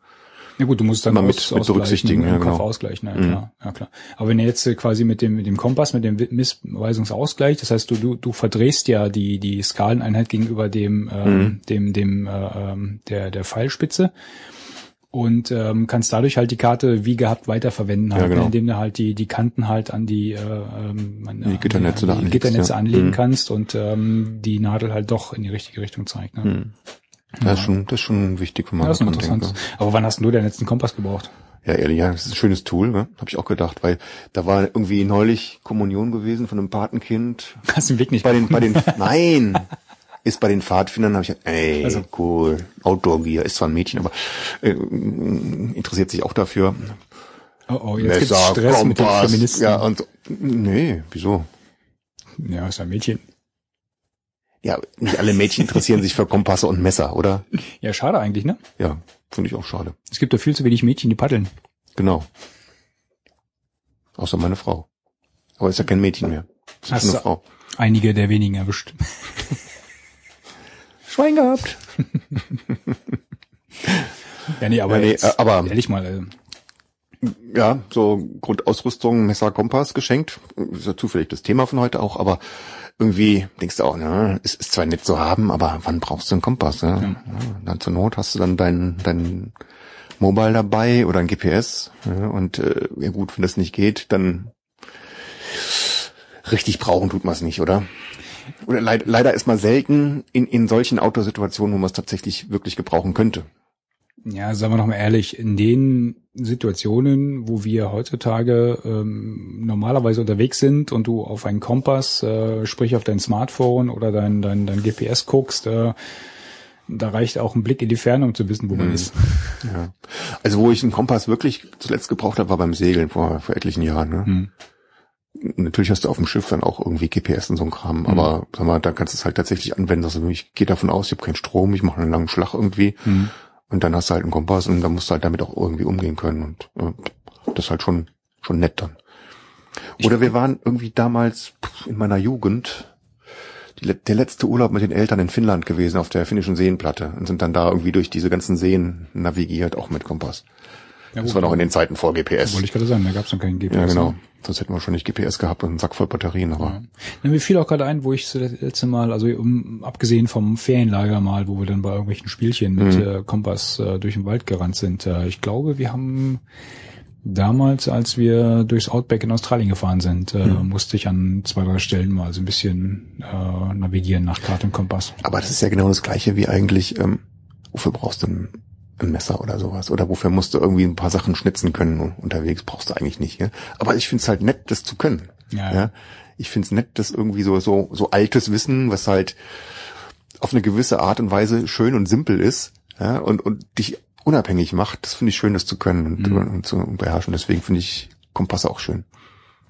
Ja gut, du musst dann mit- aus, mit ausgleichen, berücksichtigen, ja, Kopf genau. ausgleichen, ja, Mhm. klar, ja klar. Aber wenn er jetzt äh, quasi mit dem mit dem Kompass, mit dem Missweisungsausgleich, das heißt, du du, du verdrehst ja die die Skaleneinheit gegenüber dem ähm, Mhm. dem dem äh, ähm, der der Pfeilspitze und ähm, kannst dadurch halt die Karte wie gehabt weiterverwenden, halt, Ja, genau. ne, indem du halt die die Kanten halt an die äh, ähm, an, Die Gitternetze an die anlegst, Gitternetze ja. anlegen Mhm. kannst und ähm, die Nadel halt doch in die richtige Richtung zeigt. Ne? Das ist schon, das ist schon wichtig, wenn man Ja, das ist denkt. Aber wann hast du den letzten Kompass gebraucht? Ja, ehrlich, ja, das ist ein schönes Tool, ne? Habe ich auch gedacht, weil da war irgendwie neulich Kommunion gewesen von einem Patenkind. Hast den Weg nicht Bei den, bei den, nein, ist bei den Pfadfindern, habe ich gedacht, ey, Also. cool, Outdoor Gear, ist zwar ein Mädchen, aber äh, interessiert sich auch dafür. Oh, oh, jetzt gibt's Messer, Stress mit den Kompass, Feministen. ja, und, nee, wieso? Ja, ist ein Mädchen. Ja, nicht alle Mädchen interessieren sich für Kompasse und Messer, oder? Ja, schade eigentlich, ne? Ja, finde ich auch schade. Es gibt doch viel zu wenig Mädchen, die paddeln. Genau. Außer meine Frau. Aber ist ja kein Mädchen mehr. Ist Hast eine Frau. Einige der wenigen erwischt. Schwein gehabt. Ja, nee, aber, Ja, nee, jetzt, aber- ehrlich mal, äh, Ja, so Grundausrüstung, Messer, Kompass geschenkt. Ist ja zufällig das Thema von heute auch, aber irgendwie denkst du auch, ne, es ist zwar nett zu haben, aber wann brauchst du einen Kompass? Ne? Ja. Dann zur Not hast du dann dein, dein Mobile dabei oder ein GPS. Ja, und äh, ja gut, wenn das nicht geht, dann richtig brauchen tut man es nicht, oder? Oder leid, leider ist man selten in, in solchen Autosituationen, wo man es tatsächlich wirklich gebrauchen könnte. Ja, sagen wir noch mal ehrlich, in den Situationen, wo wir heutzutage ähm, normalerweise unterwegs sind und du auf einen Kompass, äh, sprich auf dein Smartphone oder dein, dein, dein GPS guckst, äh, da reicht auch ein Blick in die Ferne, um zu wissen, wo man ist. Ja. Also wo ich einen Kompass wirklich zuletzt gebraucht habe, war beim Segeln vor, vor etlichen Jahren. Ne? Hm. Natürlich hast du auf dem Schiff dann auch irgendwie GPS und so ein Kram, aber sag mal, da kannst du es halt tatsächlich anwenden. Also ich gehe davon aus, ich habe keinen Strom, ich mache einen langen Schlag irgendwie Hm. Und dann hast du halt einen Kompass und dann musst du halt damit auch irgendwie umgehen können und äh, das ist halt schon schon nett dann. Oder wir waren irgendwie damals in meiner Jugend die, der letzte Urlaub mit den Eltern in Finnland gewesen auf der finnischen Seenplatte und sind dann da irgendwie durch diese ganzen Seen navigiert, auch mit Kompass. Ja, Das war noch in den Zeiten vor GPS. Wollte ich gerade sagen, da gab es noch keinen GPS. Ja, genau. ne? Sonst hätten wir schon nicht GPS gehabt und einen Sack voll Batterien, aber Ja, mir fiel auch gerade ein, wo ich das letzte Mal, also um, abgesehen vom Ferienlager mal, wo wir dann bei irgendwelchen Spielchen mit Mhm. äh, Kompass äh, durch den Wald gerannt sind, äh, ich glaube, wir haben damals, als wir durchs Outback in Australien gefahren sind, äh, Mhm. musste ich an zwei, drei Stellen mal so ein bisschen äh, navigieren nach Karte und Kompass. aber das ist ja genau das gleiche wie eigentlich, ähm, wofür brauchst du ein, ein Messer oder sowas? Oder wofür musst du irgendwie ein paar Sachen schnitzen können unterwegs? Brauchst du eigentlich nicht, ja? Aber ich find's halt nett, das zu können. Ja, Ja. Ich find's nett, das irgendwie so, so, so altes Wissen, was halt auf eine gewisse Art und Weise schön und simpel ist, ja, und, und dich unabhängig macht. Das finde ich schön, das zu können und, Mhm. und zu beherrschen. Deswegen finde ich Kompasse auch schön.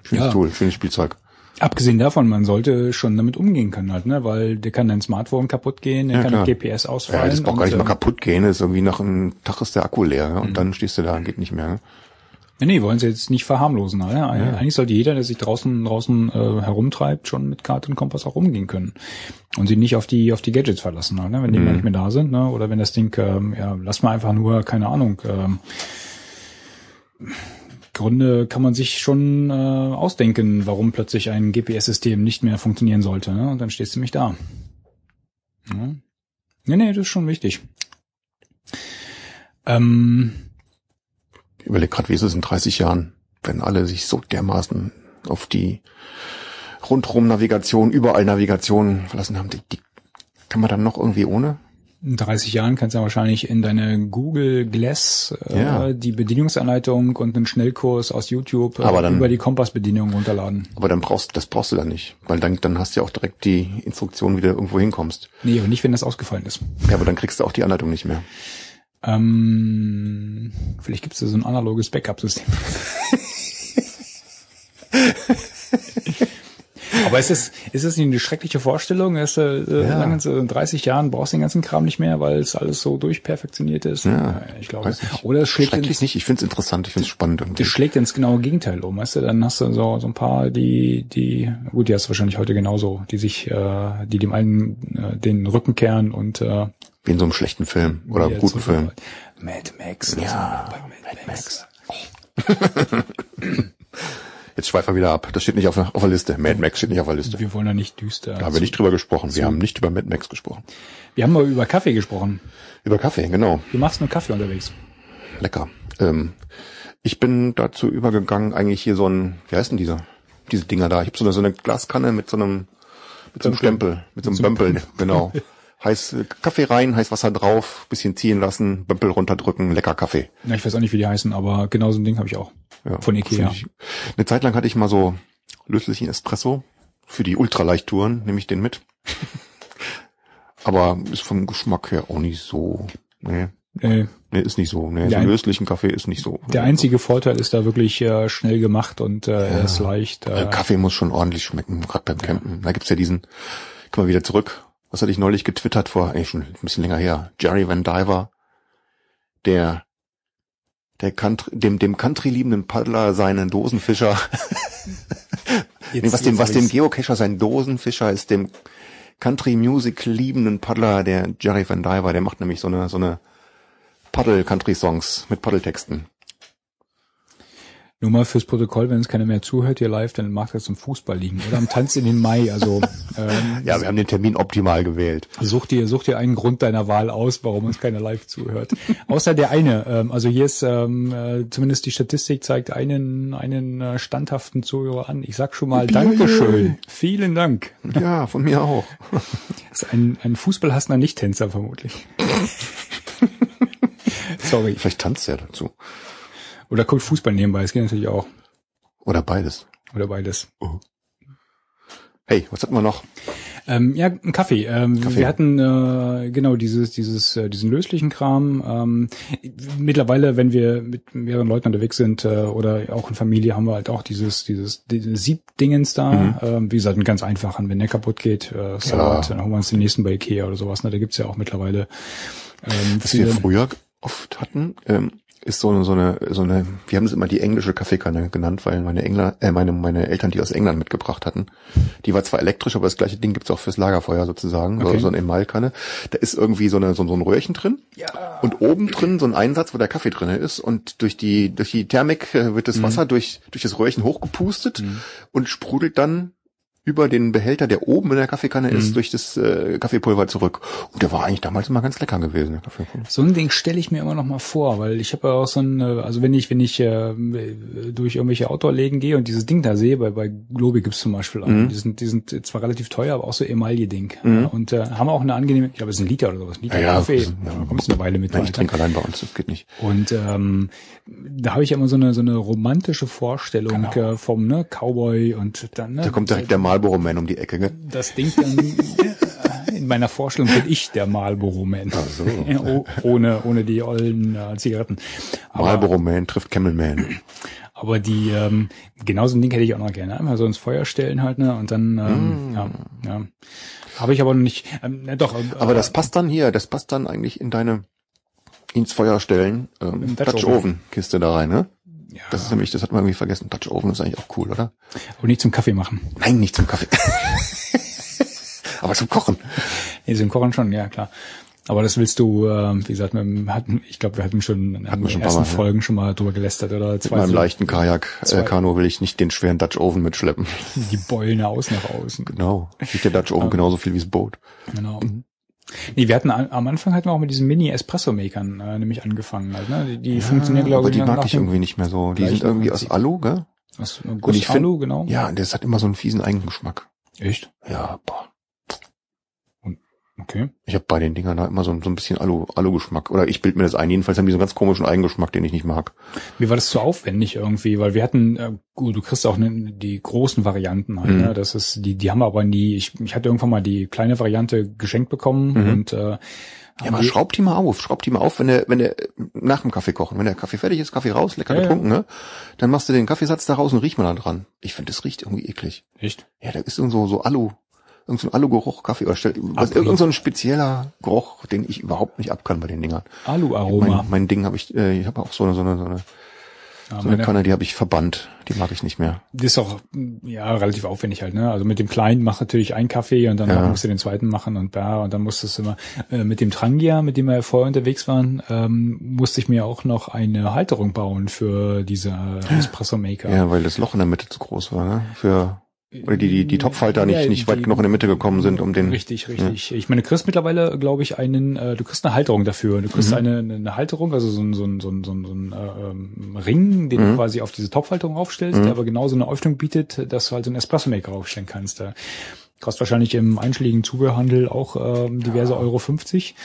Schönes Ja. Tool, schönes Spielzeug. Abgesehen davon, man sollte schon damit umgehen können halt, ne? Weil der kann dein Smartphone kaputt gehen, der Ja, kann klar. GPS ausfallen. Ja, das braucht gar nicht mal ähm, kaputt gehen. Das ist irgendwie nach einem Tag ist der Akku leer ja, und Mhm. dann stehst du da und geht nicht mehr. Ne? Ja, nee, wollen sie jetzt nicht verharmlosen. Ne? Eigentlich sollte jeder, der sich draußen draußen äh, herumtreibt, schon mit Karte und Kompass auch umgehen können und sich nicht auf die auf die Gadgets verlassen, ne? wenn die mal nicht mehr da sind, ne? oder wenn das Ding, ähm, ja, lass mal einfach nur, keine Ahnung. Ähm, Gründe kann man sich schon äh, ausdenken, warum plötzlich ein GPS-System nicht mehr funktionieren sollte. Ne? Und dann stehst du mich da. Ja. Nee, nee, das ist schon wichtig. Ähm, Ich überleg gerade, wie ist es in 30 Jahren, wenn alle sich so dermaßen auf die rundrum Navigation, überall Navigation verlassen haben. Die, die kann man dann noch irgendwie ohne? In 30 Jahren kannst du ja wahrscheinlich in deine Google Glass äh, Ja. die Bedienungsanleitung und einen Schnellkurs aus YouTube äh, dann- über die Kompassbedienung runterladen. Aber dann brauchst das brauchst du dann nicht, weil dann dann hast du ja auch direkt die Instruktion, wie du irgendwo hinkommst. Nee, aber nicht, wenn das ausgefallen ist. Ja, aber dann kriegst du auch die Anleitung nicht mehr. Ähm, vielleicht gibt es da so ein analoges Backup-System. Aber ist es, ist es nicht eine schreckliche Vorstellung? Ist, äh, Ja. lange, so in 30 Jahren brauchst du den ganzen Kram nicht mehr, weil es alles so durchperfektioniert ist? Ja, ich glaube. Oder es schlägt, Schrecklich ins, nicht. Ich find's interessant. Ich find's spannend irgendwie. das schlägt ins genaue Gegenteil um. Weißt du, dann hast du so, so ein paar, die, die, gut, die hast du wahrscheinlich heute genauso, die sich, äh, die dem einen äh, den Rücken kehren und äh, Wie in so einem schlechten Film oder einem wieder guten Film. Mad Max. Ja, also bei Mad, Max. Jetzt schweifen wir wieder ab. Das steht nicht auf der, auf der Liste. Mad Max steht nicht auf der Liste. Wir wollen da nicht düster. Da haben wir nicht drüber gesprochen. Wir haben nicht über Mad Max gesprochen. Wir haben mal über Kaffee gesprochen. Über Kaffee, genau. Du machst nur Kaffee unterwegs. Lecker. Ähm, ich bin dazu übergegangen, eigentlich hier so ein, wie heißt denn dieser? Diese Dinger da. Ich habe so eine, so eine Glaskanne mit so einem, mit so einem Stempel, mit so einem Bömpel, genau. Heiß äh, Kaffee rein, heiß Wasser drauf, bisschen ziehen lassen, Bömpel runterdrücken, lecker Kaffee. Na, ich weiß auch nicht, wie die heißen, aber genau so ein Ding habe ich auch. Ja, Von Ikea. Ich, eine Zeit lang hatte ich mal so löslichen Espresso für die Ultraleichttouren, nehme ich den mit. Aber ist vom Geschmack her auch nicht so. Nee, Äh, nee ist nicht so. Nee, so löslichen Kaffee ist nicht so. der einzige Vorteil ist da wirklich äh, schnell gemacht und äh, er ist leicht. Äh, Kaffee muss schon ordentlich schmecken, gerade beim Campen. Da gibt's ja diesen, komm mal wieder zurück. Was hatte ich neulich getwittert vor, eigentlich schon ein bisschen länger her. Jerry Van Diver, der, der Country, dem, dem Country liebenden Paddler seinen Dosenfischer, jetzt- nee, was dem, was dem. Geocacher sein Dosenfischer ist, dem Country Music liebenden Paddler, der Jerry Van Diver, der macht nämlich so eine, so eine Paddel-Country-Songs mit Paddeltexten. Nur mal fürs Protokoll, wenn es keiner mehr zuhört hier live, dann mag das zum Fußball liegen oder am Tanz in den Mai. Also ähm, Ja, wir haben den Termin optimal gewählt. Such dir, such dir einen Grund deiner Wahl aus, warum uns keiner live zuhört. Außer der eine. Ähm, also hier ist ähm, äh, zumindest die Statistik zeigt einen einen äh, standhaften Zuhörer an. Ich sag schon mal Dankeschön. Vielen Dank. Ja, von mir auch. Das ist ein, ein Fußballhassender Nicht-Tänzer vermutlich. Sorry. Vielleicht tanzt er dazu. Oder guckt Fußball nebenbei, das geht natürlich auch. Oder beides. Oder beides. Hey, was hatten wir noch? Ähm, ja, ein Kaffee. Ähm, Kaffee. Wir hatten äh, genau dieses, dieses, äh, diesen löslichen Kram. Ähm, mittlerweile, wenn wir mit mehreren Leuten unterwegs sind äh, oder auch in Familie, haben wir halt auch dieses, dieses, dieses Siebdingens da. Ähm, wie gesagt, einen ganz einfachen. Wenn der kaputt geht, äh, Salat, dann holen wir uns den nächsten bei Ikea oder sowas. Ne? Da gibt's ja auch mittlerweile. Ähm, Was wir früher oft hatten, ähm, ist so eine, so eine, so eine, wir haben es immer die englische Kaffeekanne genannt, weil meine Engler, äh, meine, meine Eltern die aus England mitgebracht hatten. Die war zwar elektrisch, aber das gleiche Ding gibt's auch fürs Lagerfeuer sozusagen, Okay. so, so eine Emalkanne. Da ist irgendwie so, eine, so, so ein Röhrchen drin ja. und oben drin so ein Einsatz, wo der Kaffee drin ist und durch die, durch die Thermik äh, wird das Wasser durch, durch das Röhrchen hochgepustet und sprudelt dann über den Behälter, der oben in der Kaffeekanne ist, durch das äh, Kaffeepulver zurück. Und der war eigentlich damals immer ganz lecker gewesen, der Kaffeepulver. So ein Ding stelle ich mir immer noch mal vor, weil ich habe ja auch so ein, äh, also wenn ich, wenn ich äh, durch irgendwelche Outdoor-Läden gehe und dieses Ding da sehe, bei, bei Globi gibt's zum Beispiel auch, die, sind, die sind zwar relativ teuer, aber auch so Emaille-Ding. Ja, und äh, haben auch eine angenehme, ich glaube, es ist ein Liter oder sowas, ein Liter Ja, ja, Kaffee, ist- da kommst du eine Weile mit Nein, ich trinke allein bei uns, das geht nicht. Und ähm, da habe ich immer so eine so eine romantische Vorstellung äh, vom ne, Cowboy und dann ne, Da kommt direkt der Marlboro Man um die Ecke, gell? das Ding dann äh, in meiner Vorstellung bin ich der Marlboro Man. Ach so. Oh, ohne ohne die ollen äh, Zigaretten. Aber, Marlboro Man trifft Camel Man. aber die ähm, genau so ein Ding hätte ich auch noch gerne. Einmal so ins Feuer stellen halt, ne? Und dann Mm. ähm, ja, ja. Habe ich aber noch nicht. Ähm, doch. äh, Aber das passt dann hier, das passt dann eigentlich in deine ins Feuer stellen, ähm, Dutch Dutch. Oven Kiste da rein, ne? Ja, Das ist nämlich, das hat man irgendwie vergessen. Dutch Oven ist eigentlich auch cool, oder? aber nicht zum Kaffee machen. Nein, nicht zum Kaffee. Aber zum Kochen. Nee, zum Kochen schon, ja klar. Aber das willst du, ähm, wie gesagt, wir hatten, ich glaube, wir hatten schon in Hatten den schon ein paar ersten Mal, ja. Folgen schon mal drüber gelästert oder Mit zwei meinem so leichten Kajak, äh, Kanu will ich nicht den schweren Dutch Oven mitschleppen. die Beulen aus nach außen. Genau. Wiegt der Dutch Oven genauso viel wie das Boot. Genau. Nee, wir hatten am Anfang hatten wir auch mit diesen Mini-Espresso-Makern äh, nämlich angefangen halt, ne? Die, die funktionieren, glaube aber ich, die mag ich irgendwie nicht mehr so. Die sind irgendwie aus. Alu, gell? aus ich Gussalu, find- genau. Ja, und das hat immer so einen fiesen Eigengeschmack. Echt? Ja, boah. Okay. Ich habe bei den Dingern da immer so, so ein bisschen Alu, Alu-Geschmack. Oder ich bild mir das ein. Jedenfalls haben die so einen ganz komischen Eigengeschmack, den ich nicht mag. Mir war das zu aufwendig irgendwie, weil wir hatten, äh, gut, du kriegst auch ne, die großen Varianten halt, Mhm. ne? Das ist, die, die haben wir aber nie, ich, ich hatte irgendwann mal die kleine Variante geschenkt bekommen Mhm. und äh, Ja, aber die- schraub die mal auf, schraub die mal auf, wenn der, wenn der nach dem Kaffee kochen, wenn der Kaffee fertig ist, Kaffee raus, lecker Ja, ja. getrunken, ne? Dann machst du den Kaffeesatz da raus und riech mal da dran. Ich finde, das riecht irgendwie eklig. Echt? Ja, da ist irgend so, so Alu, irgend so ein Alu-Geruch, Kaffee, oder stellt, was, irgend so ein spezieller Geruch, den ich überhaupt nicht ab kann bei den Dingern. Alu-Aroma. Mein, mein Ding habe ich, äh, ich habe auch so eine, so eine, so eine, Ja, so eine Kanne, die habe ich verbannt. Die mag ich nicht mehr. Das ist auch ja relativ aufwendig halt, ne? Also mit dem kleinen machst natürlich einen Kaffee und dann Ja. musst du den zweiten machen und da und dann musstest du immer äh, mit dem Trangia, mit dem wir vorher unterwegs waren, ähm, musste ich mir auch noch eine Halterung bauen für diese äh, Espresso Maker. Ja, weil das Loch in der Mitte zu groß war, ne? Für, oder die, die, die Topfhalter nicht, Ja, nicht weit die- genug in die Mitte gekommen sind, um den, Richtig, richtig. Ich meine, du kriegst mittlerweile, glaube ich, einen, äh, du kriegst eine Halterung dafür. Du Mhm. kriegst eine, eine Halterung, also so ein, so ein, so ein, so ein, so ein äh, ähm, Ring, den Mhm. du quasi auf diese Topfhalterung aufstellst, der aber genauso eine Öffnung bietet, dass du halt so einen Espresso-Maker aufstellen kannst. Der kostet wahrscheinlich im einschlägigen Zubehörhandel auch ähm, diverse Euro 50.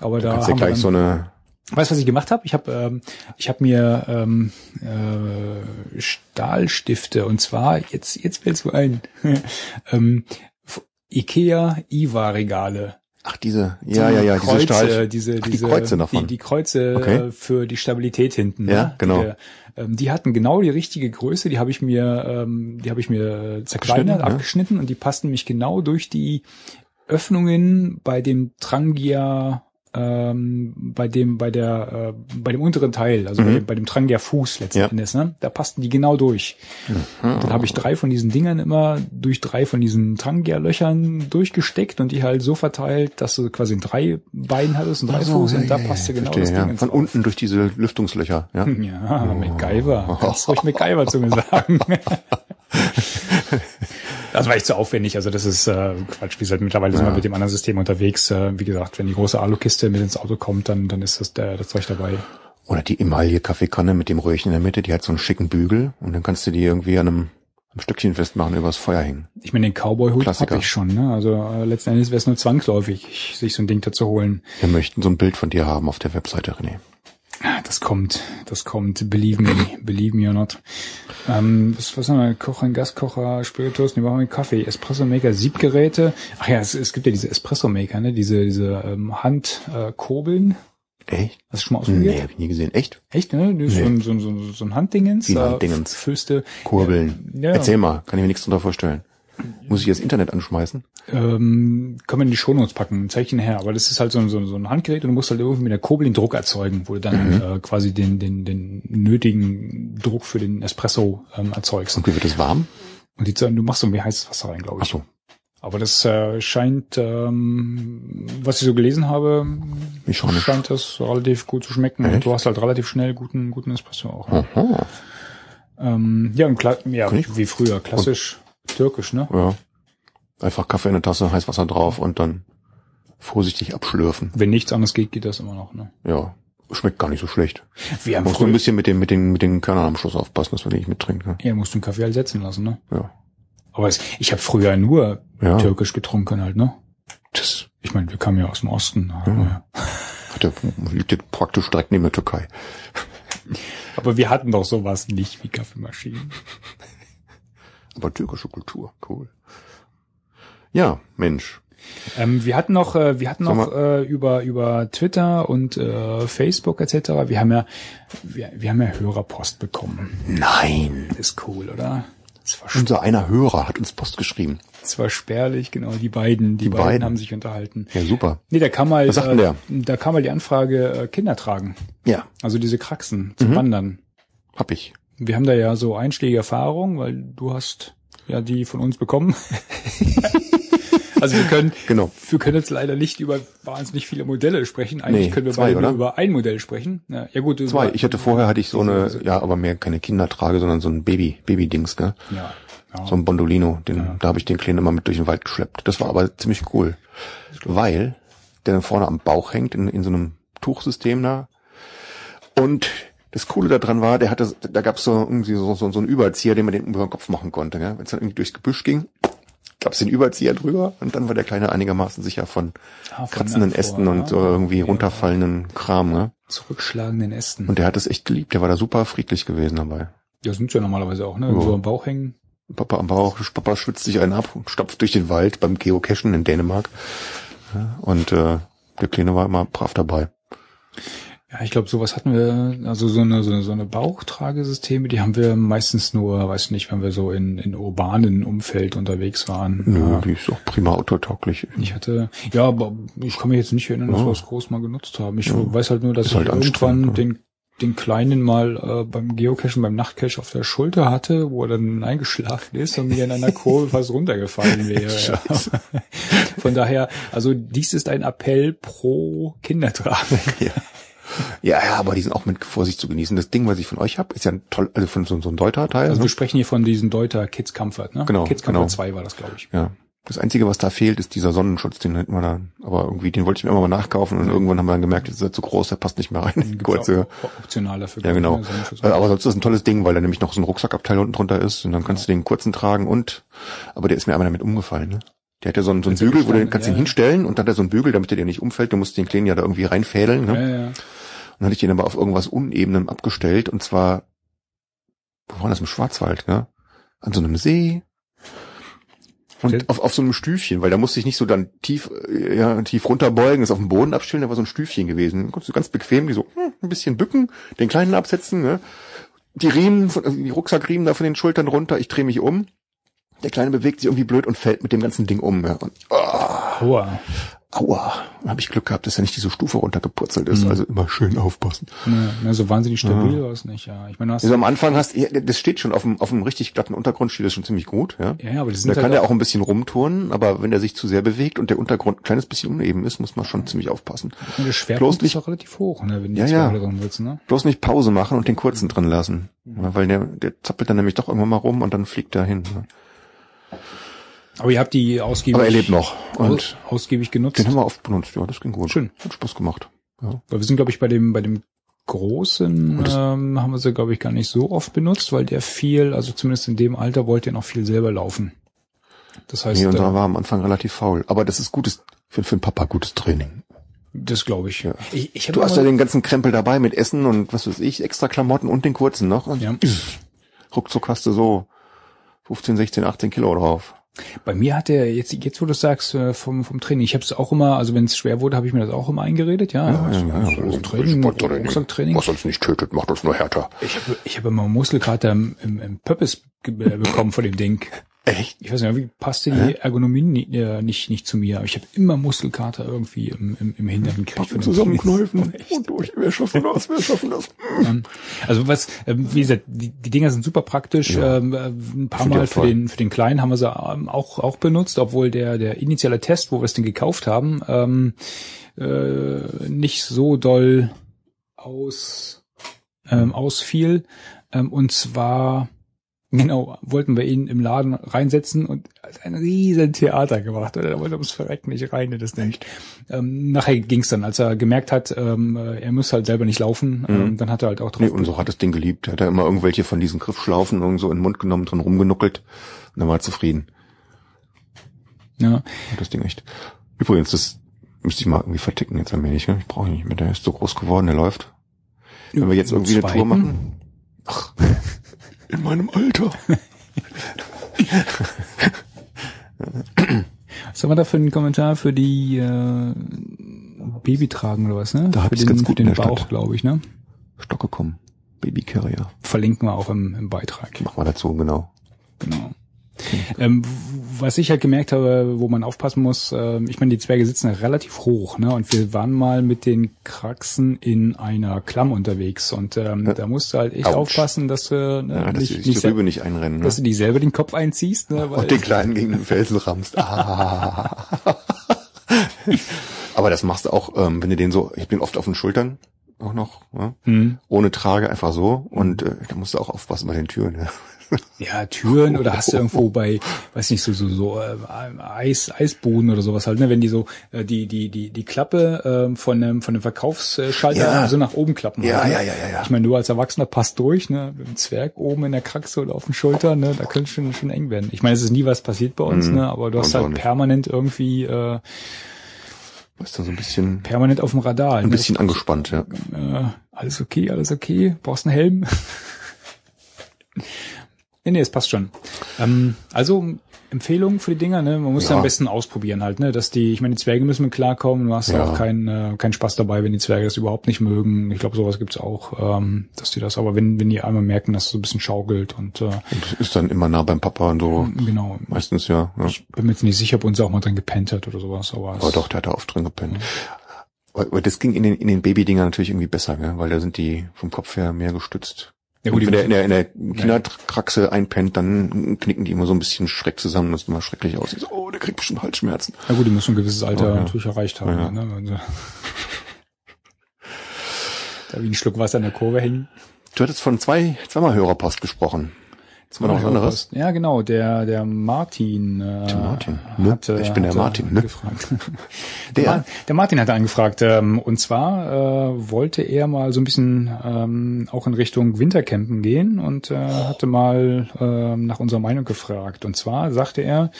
Aber da kannst ja gleich so eine, Weißt du, was ich gemacht habe? Ich habe ähm, ich habe mir ähm, äh, Stahlstifte und zwar jetzt jetzt fällt's mir ein ähm, Ikea IWA Regale. ach, diese, ja, ja, ja, diese Kreuze, Stahl, diese, ach, die diese, Kreuze davon. Die, die Kreuze Okay. für die Stabilität hinten. Ja, ne? genau. Die, ähm, die hatten genau die richtige Größe. Die habe ich mir, ähm, die habe ich mir zerkleinert, Abgeschnitten, ja. abgeschnitten und die passten mich genau durch die Öffnungen bei dem Trangia ähm, bei dem bei der äh, bei dem unteren Teil, also bei, Mhm. dem, bei dem Trangia Fuß letzten Ja. Endes, ne? Da passten die genau durch. Und dann habe ich drei von diesen Dingern immer durch drei von diesen Trangia-Löchern durchgesteckt und die halt so verteilt, dass du quasi drei Beine hattest und drei Ach so, Fuß ja, und da passte ja, genau verstehe, das Ding ja. Von Auf. unten durch diese Lüftungslöcher, ja. Ja, MacGyver. Kannst ruhig MacGyver zu mir sagen. Das war echt zu aufwendig. Also das ist äh, Quatsch. Wie gesagt, mittlerweile sind wir mit dem anderen System unterwegs. Äh, wie gesagt, wenn die große Alukiste mit ins Auto kommt, dann, dann ist das, der, das Zeug dabei. Oder die Emaille-Kaffeekanne mit dem Röhrchen in der Mitte, die hat so einen schicken Bügel und dann kannst du die irgendwie an einem, einem Stückchen festmachen, übers Feuer hängen. Ich meine, den Cowboy-Hut habe ich schon. Ne? Also äh, letzten Endes wäre es nur zwangsläufig, sich so ein Ding da zu holen. Wir möchten so ein Bild von dir haben auf der Webseite, René. Das kommt, das kommt. Believe me, believe me or not. Ähm, was, was haben wir? Kocher, Gaskocher, Spiritus, ne, wir haben wir Kaffee, Espresso-Maker, Siebgeräte. Ach ja, es, es gibt ja diese Espresso-Maker, ne? Diese, diese ähm, Handkurbeln. Äh. Echt? Hast du schon mal ausprobiert? Nee, hab ich nie gesehen. Echt? Echt, ne? Ist so, ein, so, so, ein- so ein Handdingens. Wie da Handdingens. Du, Kurbeln. Ja, ja. Erzähl mal, kann ich mir nichts drunter vorstellen. Muss ich das Internet anschmeißen? ähm, können wir in die Shownotes packen, ich dir nachher. Aber das ist halt so, ein- so, ein- so ein Handgerät und du musst halt irgendwie mit der Kurbel den Druck erzeugen, wo du dann äh, quasi den, den, den nötigen Druck für den Espresso ähm, erzeugst. Und wie wird es warm? Und die, du machst so wie heißes Wasser rein, glaube Ach ich. so. Aber das äh, scheint, ähm, was ich so gelesen habe, Ich scheint das relativ gut zu schmecken. Und Echt? du hast halt relativ schnell guten, guten Espresso auch. Aha. Ähm, ja, und klar, ja, wie früher, klassisch türkisch, ne? Ja. Einfach Kaffee in der Tasse, Heißwasser drauf und dann vorsichtig abschlürfen. Wenn nichts anderes geht, geht das immer noch, ne? Ja. Schmeckt gar nicht so schlecht. Wir haben Muss nur ein bisschen mit den, mit den, mit den Körnern am Schluss aufpassen, dass wir die nicht mittrinken. Ne? ja, musst du den Kaffee halt setzen lassen, ne? Ja. Aber es, ich habe früher nur Ja. türkisch getrunken halt, ne? Das Ich meine, wir kamen ja aus dem Osten. ne? Ja. hat der, liegt ja praktisch direkt neben der Türkei. Aber wir hatten doch sowas nicht wie Kaffeemaschinen. Aber türkische Kultur, cool. Ja, Mensch. Ähm, wir hatten noch, äh, wir hatten Sag noch äh, über über Twitter und äh, Facebook etc. Wir haben ja, wir, wir haben ja Hörerpost bekommen. Nein. Ist cool, oder? Unser einer Hörer hat uns Post geschrieben. das war spärlich, genau. Die beiden, die, Die beiden, beiden. haben sich unterhalten. Ja, super. Nee, da kam mal, äh, da kam mal die Anfrage äh, Kinder tragen. Ja, Also diese Kraxen zum Mhm. Wandern. hab ich. Wir haben da ja so einschlägige Erfahrung, weil du hast ja die von uns bekommen. also wir können, Genau. wir können jetzt leider nicht über wahnsinnig viele Modelle sprechen. Eigentlich Nee, können wir zwei, beide nur oder? über ein Modell sprechen. Ja, ja gut. Zwei. Ich hatte vorher hatte ich so eine, ja, aber mehr keine Kindertrage, sondern so ein Baby, Baby-Dings, gell? Ja, ja. So ein Bondolino, den, da habe ich den Kleinen immer mit durch den Wald geschleppt. Das war aber ziemlich cool. Weil der dann vorne am Bauch hängt, in, in so einem Tuchsystem da. Und das Coole daran war, der hatte, da gab es so irgendwie so, so, so einen Überzieher, den man den über den Kopf machen konnte. Wenn es dann irgendwie durchs Gebüsch ging, gab es den Überzieher drüber und dann war der Kleine einigermaßen sicher von Ah, von kratzenden davor, Ästen und so ja. irgendwie Ja. runterfallenden Kram. Ne? Zurückschlagenden Ästen. Und der hat es echt geliebt. Der war da super friedlich gewesen dabei. ja, sind ja normalerweise auch, ne? Ja. So am Bauch hängen. Papa am Bauch, Papa schwitzt sich einen ab und stapft durch den Wald beim Geocachen in Dänemark. Und äh, der Kleine war immer brav dabei. Ja, ich glaube, sowas hatten wir, also so eine, so eine, so eine Bauchtragesysteme, die haben wir meistens nur, weiß nicht, wenn wir so in, in urbanen Umfeld unterwegs waren. Nö, Ja. die ist auch prima autotauglich. Ich hatte, ja, aber ich kann mich jetzt nicht erinnern, dass Ja. wir das groß mal genutzt haben. Ich weiß halt nur, dass Ist ich halt irgendwann den, den Kleinen mal äh, beim Geocachen, beim Nachtcache auf der Schulter hatte, wo er dann eingeschlafen ist und mir in einer Kurve fast runtergefallen wäre. ja. Von daher, also dies ist ein Appell pro Kindertrage. Ja. Ja, ja, aber die sind auch mit Vorsicht zu genießen. Das Ding, was ich von euch habe, ist ja ein toll, also von so, so ein Deuter-Teil. Also ne? wir sprechen hier von diesem Deuter Kids Comfort, ne? Genau, Kids Comfort genau. 2 war das, glaube ich. Ja. Das Einzige, was da fehlt, ist dieser Sonnenschutz, den hätten wir da, aber irgendwie, den wollte ich mir immer mal nachkaufen und irgendwann haben wir dann gemerkt, das ist ja zu groß, der passt nicht mehr rein. Kurze, optional dafür. ja genau. ne. Äh, Aber sonst ist das ein tolles Ding, weil da nämlich noch so ein Rucksackabteil unten drunter ist und dann kannst du den kurzen tragen und, aber der ist mir einmal damit umgefallen, ne? Der hat ja so einen, so einen Bügel, wo du den kannst ja, ihn hinstellen und dann hat er so einen Bügel, damit er dir nicht umfällt. Du musst den Kleinen ja da irgendwie reinfädeln, ne? ja, ja. Und dann hatte ich den aber auf irgendwas Unebenem abgestellt und zwar, wo war das im Schwarzwald, ne? An so einem See. Und auf, auf so einem Stüfchen, weil da musste ich nicht so dann tief, äh, ja, tief runterbeugen, das auf dem Boden abstellen, da war so ein Stüfchen gewesen. Da konntest du ganz bequem die so hm, ein bisschen bücken, den Kleinen absetzen, ne? Die Riemen, von, also die Rucksackriemen da von den Schultern runter, ich drehe mich um. Der Kleine bewegt sich irgendwie blöd und fällt mit dem ganzen Ding um. Ja. Und, Aua. Aua, habe ich Glück gehabt, dass er nicht diese Stufe runtergepurzelt Mhm. ist. Also immer schön aufpassen. Ne, ne, so wahnsinnig stabil war es nicht, ja. Ich meine, du hast, Also am Anfang hast ja, das steht schon auf dem, auf dem richtig glatten Untergrund steht das schon ziemlich gut, ja. ja, ja, aber die Da sind kann halt der auch ein bisschen rumturnen, aber wenn der sich zu sehr bewegt und der Untergrund ein kleines bisschen uneben ist, muss man schon ziemlich aufpassen. der Schwerpunkt nicht- ist auch relativ hoch, ne, wenn die Ja, ja. da drin sitzen, ne? Bloß nicht Pause machen und den kurzen drin lassen. Ja, weil der, der zappelt dann nämlich doch irgendwann mal rum und dann fliegt er hin. ne. Aber ihr habt die ausgiebig, Aber er lebt noch. Und aus, ausgiebig genutzt. den haben wir oft benutzt. Ja, das ging gut. Schön. Hat Spaß gemacht. Ja. Weil wir sind, glaube ich, bei dem, bei dem großen ähm, haben wir sie, glaube ich, gar nicht so oft benutzt, weil der viel, also zumindest in dem Alter wollte er noch viel selber laufen. Das heißt, Nee, unserer äh, war am Anfang relativ faul. Aber das ist gutes, für, für den Papa gutes Training. das glaube ich. Ja. Ich, ich Du hast ja den ganzen Krempel dabei mit Essen und was weiß ich, extra Klamotten und den kurzen noch. Und Ja. ruckzuck hast du so 15, 16, 18 Kilo drauf. Bei mir hat er jetzt, jetzt wo du sagst, äh, vom, vom Training, ich habe es auch immer, also wenn es schwer wurde, habe ich mir das auch immer eingeredet, ja. also, so Training, Rucksacktraining. Was uns nicht tötet, macht uns nur härter. Ich habe ich hab immer Muskelkater im, im, im Pöppes äh, bekommen von dem Ding. Echt? Ich weiß nicht, irgendwie passte die Ergonomie ni- äh, nicht, nicht zu mir. Aber ich habe immer Muskelkater irgendwie im, im, im Hintern gekriegt. von Zusammenkneifen und durch. Wir schaffen das, wir schaffen das. Ähm, Also was, ähm, wie gesagt, die, die Dinger sind super praktisch. Ja. Ähm, äh, ein paar Mal für toll. den für den Kleinen haben wir sie ähm, auch auch benutzt, obwohl der der initiale Test, wo wir das Ding gekauft haben, ähm, äh, nicht so doll aus ähm, ausfiel. Ähm, und zwar Genau, wollten wir ihn im Laden reinsetzen und hat ein riesen Theater gemacht. Er wollte ums Verrecken nicht rein in das Ding. Ähm, nachher ging's dann, als er gemerkt hat, ähm, er muss halt selber nicht laufen, ähm, dann hat er halt auch drauf Nee, und so hat das Ding geliebt. Er hat da immer irgendwelche von diesen Griffschlaufen irgendwo in den Mund genommen, drin rumgenuckelt. Und dann war er zufrieden. ja. Hat das Ding echt. Übrigens, das müsste ich mal irgendwie verticken jetzt allmählich. Ne? Ich brauche ihn nicht mehr. Der ist so groß geworden, der läuft. Wenn wir jetzt irgendwie eine Tour machen. Ach, in meinem Alter. Was haben wir da für einen Kommentar für die äh, Babytragen oder was, ne? Da hab für ich's den, ganz für gut in den der Bauch, Stadt. glaube ich, ne? Stocke kommen. Baby Carrier. Verlinken wir auch im, im Beitrag. Mach mal dazu, genau. Genau. Ähm, was ich halt gemerkt habe, wo man aufpassen muss, ähm, ich meine, die Zwerge sitzen ja relativ hoch, ne? Und wir waren mal mit den Kraxen in einer Klamm unterwegs und ähm, da musst du halt echt Autsch. aufpassen, dass du ne, Ja, dass nicht, dich nicht die nicht einrennen. Ne? dass du dich selber den Kopf einziehst, ne? Weil Und den Kleinen gegen den Felsen rammst. Ah. Aber das machst du auch, ähm, wenn du den so, ich bin oft auf den Schultern auch noch, ne? Hm. ohne Trage einfach so. Und äh, da musst du auch aufpassen bei den Türen. Ja. Ja, Türen oder hast du irgendwo bei, weiß nicht, so so so äh, Eis Eisboden oder sowas halt, ne, wenn die so äh, die die die die Klappe äh, von dem von dem Verkaufsschalter Ja. so nach oben klappen. Ja, halt, ne? ja, ja, ja, ja. Ich meine, du als Erwachsener passt durch, ne, mit dem Zwerg oben in der Kraxe oder auf den Schultern, ne, da könnte schon schon eng werden. Ich meine, es ist nie was passiert bei uns, Mhm. ne, aber du hast halt permanent irgendwie äh, Ist dann so ein bisschen, permanent auf dem Radar. ein ne? bisschen angespannt, ja. äh, alles okay, alles okay, brauchst einen Helm. Nee, nee, es passt schon. Ähm, also Empfehlung für die Dinger, ne? Man muss Ja. ja. am besten ausprobieren halt, ne? Dass die, ich meine, die Zwerge müssen mit klarkommen, du hast Ja. auch keinen äh, keinen Spaß dabei, wenn die Zwerge das überhaupt nicht mögen. Ich glaube, sowas gibt's auch, ähm, dass die das, aber wenn, wenn die einmal merken, dass es so ein bisschen schaukelt und äh, Und ist dann immer nah beim Papa und so. genau. Meistens ja. ja. Ich bin mir jetzt nicht sicher, ob uns auch mal drin gepennt hat oder sowas, aber, Aber doch, der hat da oft drin gepennt. Aber aber das ging in den, in den Babydingern natürlich irgendwie besser, gell? weil da sind die vom Kopf her mehr gestützt. Ja, gut, wenn der in der, in der Kinderkraxe einpennt, dann knicken die immer so ein bisschen schreck zusammen. Das sieht immer schrecklich aus. So, oh, der kriegt bestimmt Halsschmerzen. Na gut, die müssen ein gewisses Alter Oh, ja. natürlich erreicht haben. Ja, ja. Ne? Sie da wie ein Schluck Wasser in der Kurve hängen. Du hattest von zwei, zweimal Hörerpost gesprochen. Jetzt mal noch was anderes. Ja, genau, der, der Martin, äh, Der Martin, ne? hatte, Ich bin der Martin, ne? Angefragt. Der? Der, der Martin hatte angefragt, ähm, und zwar äh, wollte er mal so ein bisschen ähm, auch in Richtung Wintercampen gehen und äh, hatte mal ähm, nach unserer Meinung gefragt. Und zwar sagte er,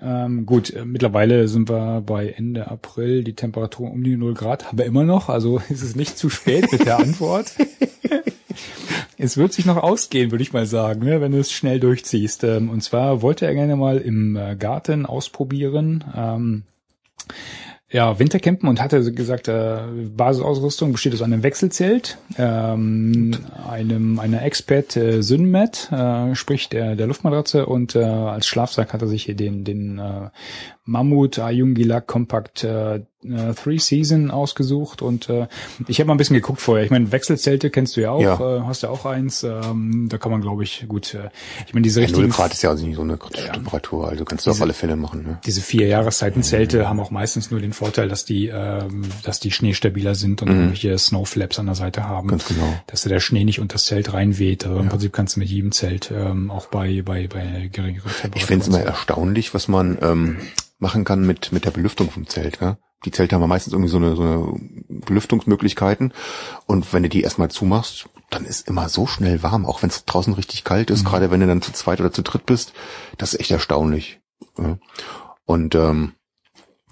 ähm, gut, äh, mittlerweile sind wir bei Ende April, die Temperatur um die 0 Grad haben wir immer noch, also ist es nicht zu spät mit der Antwort. Es wird sich noch ausgehen, würde ich mal sagen, ne, wenn du es schnell durchziehst. Ähm, Und zwar wollte er gerne mal im äh, Garten ausprobieren. Ähm, ja, Wintercampen und hatte gesagt, äh, Basisausrüstung besteht aus einem Wechselzelt, ähm, einem einer Expert äh, Synmet, äh, sprich der der Luftmatratze und äh, als Schlafsack hat er sich hier den den äh, Mammut Ayungila Compact äh, äh, Three Season ausgesucht und äh, ich habe mal ein bisschen geguckt vorher. Ich meine, Wechselzelte kennst du ja auch, Ja. Äh, hast ja auch eins. Ähm, da kann man, glaube ich, gut. Äh, ich meine, diese Ja, Null richtigen Grad ist ja also nicht so eine kritische Temperatur, also kannst du auf alle Fälle machen. Ne? diese vier Jahreszeitenzelte haben auch meistens nur den Vorteil, dass die, ähm, dass die schneestabiler sind und irgendwelche Snowflaps an der Seite haben. Mhm. Ganz genau. Dass der Schnee nicht unter das Zelt reinweht. Aber im Prinzip kannst du mit jedem Zelt ähm, auch bei, bei, bei geringeren Temperaturen. Ich finde es immer erstaunlich, was man ähm, machen kann mit, mit der Belüftung vom Zelt. Gell? Die Zelte haben ja meistens irgendwie so eine, so eine Belüftungsmöglichkeiten. Und wenn du die erstmal zumachst, dann ist immer so schnell warm, auch wenn es draußen richtig kalt ist, gerade wenn du dann zu zweit oder zu dritt bist. Das ist echt erstaunlich. Ja. Und ähm,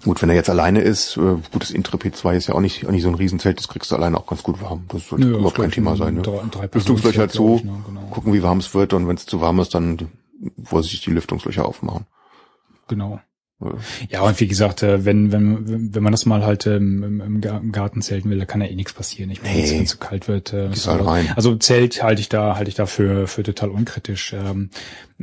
gut, wenn er jetzt alleine ist, äh, gut, das Intrepid 2 ist ja auch nicht, auch nicht so ein Riesenzelt, das kriegst du alleine auch ganz gut warm. Das sollte Nö, überhaupt kein Thema sein. Ne? Lüftungslöcher halt so, glaub ich, ne? Genau. gucken, wie warm es wird und wenn es zu warm ist, dann vorsichtig die Lüftungslöcher aufmachen. Genau. Ja. Und wie gesagt, äh, wenn, wenn, wenn man das mal halt ähm, im, im Ga- im Garten zelten will, da kann ja eh nichts passieren. Ich meine, Nee. wenn es zu kalt wird. Äh, Gehst so- halt rein. Also Zelt halte ich da, halte ich da für, für total unkritisch. Ähm,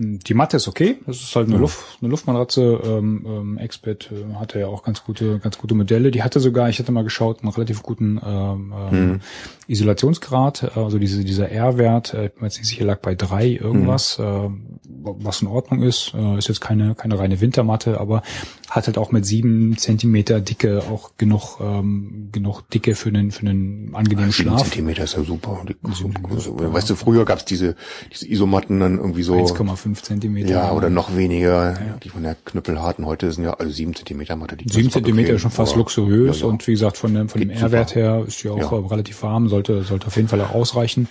die Matte ist okay. Das ist halt eine Luft, eine Luftmatratze. Ähm, ähm, Expert äh, hatte ja auch ganz gute, ganz gute Modelle. Die hatte sogar, ich hatte mal geschaut, einen relativ guten ähm, ähm, Isolationsgrad. Also diese, dieser R-Wert, äh, ich bin mir jetzt nicht sicher, lag bei drei irgendwas, äh, was in Ordnung ist. Äh, ist jetzt keine, keine reine Wintermatte, aber hat halt auch mit sieben Zentimeter Dicke auch genug, ähm, genug Dicke für einen, für einen angenehmen Sieben Schlaf. Zentimeter ist ja super. Die, weißt du, früher gab's diese, diese Isomatten dann irgendwie so. 1,5 Zentimeter. Ja, oder noch weniger, die von der Knüppelharten heute sind ja, also sieben Zentimeter Matte. Die Sieben Zentimeter ist schon fast luxuriös Ja, ja. und wie gesagt, von dem, von dem Geht. R-Wert her ist ja auch Ja. äh, relativ warm, sollte, sollte auf jeden Fall auch ausreichen.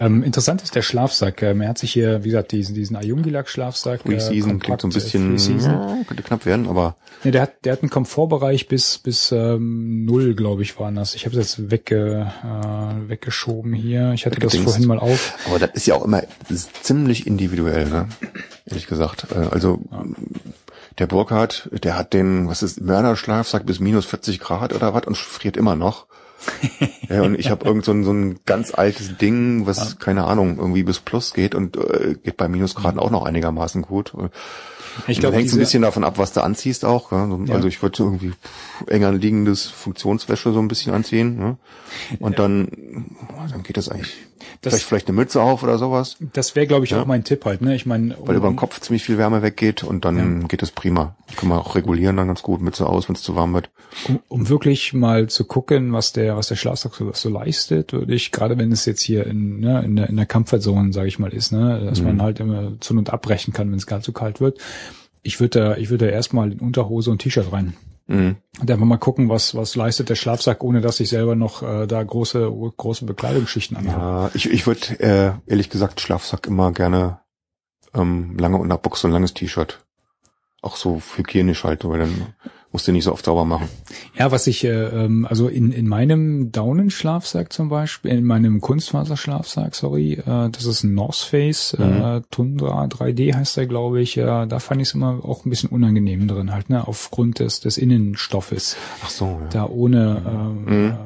Ähm, interessant ist der Schlafsack. Ähm, er hat sich hier, wie gesagt, diesen, diesen Ayungilak-Schlafsack. Free äh, Season klingt so ein äh, bisschen, ja, könnte knapp werden, aber Nee, der hat, der hat einen Komfortbereich bis bis ähm, null, glaube ich, waren das. Ich habe es jetzt wegge, äh, weggeschoben hier. Ich hatte das vorhin mal auf. Aber das ist ja auch immer ziemlich individuell, ne? Ehrlich gesagt. Äh, Also der Burkhardt, der hat den, was ist, Mörderschlafsack bis minus 40 Grad oder was und friert immer noch. ja, und ich habe irgend so ein, so ein ganz altes Ding, was, keine Ahnung, irgendwie bis Plus geht und äh, geht bei Minusgraden auch noch einigermaßen gut. Ich glaube, hängt ein bisschen davon ab, was du anziehst auch. Ja? So- Ja. Also ich würde irgendwie enger liegendes Funktionswäsche so ein bisschen anziehen. Ne? Und dann, dann geht das eigentlich. Das- vielleicht, vielleicht eine Mütze auf oder sowas, Das wäre, glaube ich, auch mein Tipp halt. Ne? Ich meine, weil über den Kopf ziemlich viel Wärme weggeht und dann geht das prima. Kann man auch regulieren dann ganz gut. Mütze aus, wenn es zu warm wird. um, um wirklich mal zu gucken, was der ja, was der Schlafsack so, so leistet, würde ich, gerade wenn es jetzt hier in, ne, in der, in der Comfort Zone, sage ich mal, ist, ne, dass Mhm. man halt immer zu und abbrechen kann, wenn es ganz zu kalt wird. Ich würde da, ich würde da erstmal in Unterhose und T-Shirt rein. Mhm. Und einfach mal gucken, was, was leistet der Schlafsack, ohne dass ich selber noch äh, da große, große Bekleidungsschichten anhabe. Ja, ich, ich würde äh, ehrlich gesagt Schlafsack immer gerne ähm, lange Unterbuchse und langes T-Shirt. Auch so hygienisch halt, weil dann musst du nicht so oft sauber machen. Ja, was ich, äh, ähm, also in, in meinem Daunenschlafsack zum Beispiel, in meinem Kunstfaserschlafsack, sorry, äh, das ist ein North Face, äh, Tundra 3D heißt der, glaube ich, äh, da fand ich es immer auch ein bisschen unangenehm drin halt, ne, aufgrund des, des Innenstoffes, Ach so, ja. da ohne, ähm, äh, ne,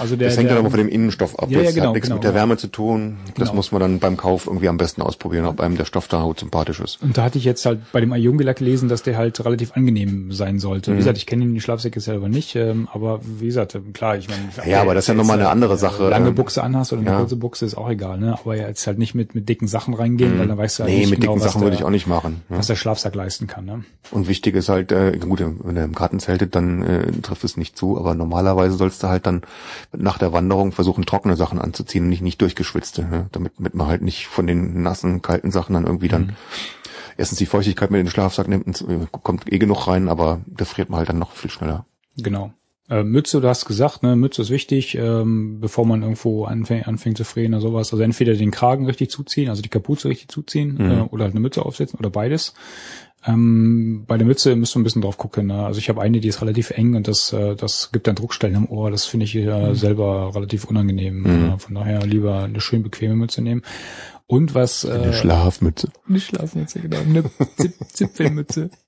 also der, das hängt der, dann aber von dem Innenstoff ab. Ja, ja, das genau, hat nichts genau, mit der genau. Wärme zu tun. Das Genau. muss man dann beim Kauf irgendwie am besten ausprobieren, ob einem der Stoff da Haut sympathisch ist. Und da hatte ich jetzt halt bei dem Ayungi-Lack gelesen, dass der halt relativ angenehm sein sollte. Mhm. Wie gesagt, ich kenne die Schlafsäcke selber nicht, ähm, aber wie gesagt, ähm, klar, ich meine... Ja, aber das ist ja nochmal eine andere äh, Sache. Lange Ähm, Buchse anhast oder eine ja. kurze Buchse ist auch egal, ne? Aber jetzt halt nicht mit, mit dicken Sachen reingehen, weil dann weißt du halt Mhm. Nee, nicht mit genau, dicken Sachen der, würde ich auch nicht machen. Ne? was der Schlafsack leisten kann, ne? Und wichtig ist halt, äh, gut, wenn er im Garten zeltet, dann äh, trifft es nicht zu, aber normalerweise sollst du halt dann nach der Wanderung versuchen, trockene Sachen anzuziehen und nicht, nicht durchgeschwitzte, ne? damit, damit man halt nicht von den nassen, kalten Sachen dann irgendwie Mhm. dann erstens die Feuchtigkeit mit in den Schlafsack nimmt und äh, kommt eh genug rein, aber da friert man halt dann noch viel schneller. Genau. Äh, Mütze, du hast gesagt, ne, Mütze ist wichtig, ähm, bevor man irgendwo anfängt, anfängt zu frieren oder sowas. Also entweder den Kragen richtig zuziehen, also die Kapuze richtig zuziehen, Mhm. äh, oder halt eine Mütze aufsetzen oder beides. Ähm, bei der Mütze müsst du ein bisschen drauf gucken. Ne? Also ich habe eine, die ist relativ eng und das, äh, das gibt dann Druckstellen im Ohr. Das finde ich Mhm. äh, selber relativ unangenehm. Äh, von daher lieber eine schön bequeme Mütze nehmen. Und was Eine äh, Schlafmütze. eine Schlafmütze, genau. Eine Zip Zipfelmütze.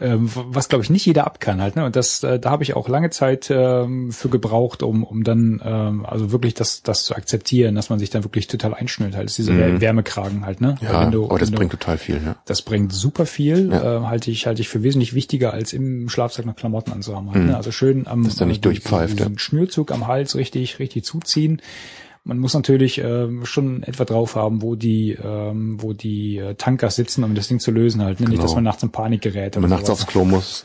Ähm, was glaube ich nicht jeder ab kann halt, ne? Und das, äh, da habe ich auch lange Zeit ähm, für gebraucht, um, um dann ähm, also wirklich das, das zu akzeptieren, dass man sich dann wirklich total einschnürt halt. Das ist dieser Mhm. Wärmekragen halt, ne? Ja, du, aber das du, bringt total viel, ne? das bringt super viel, Ja. äh, halte ich, halte ich für wesentlich wichtiger, als im Schlafsack noch Klamotten anzuhaben. Halt, ne? Also schön am Dass nicht äh, durchpfeift, diesen Schnürzug am Hals richtig, richtig zuziehen. Man muss natürlich ähm, schon etwa drauf haben, wo die, ähm, wo die äh, Tanker sitzen, um das Ding zu lösen halt. Ne? Nicht, Genau. dass man nachts in Panik gerät. Wenn man nachts aufs Klo muss,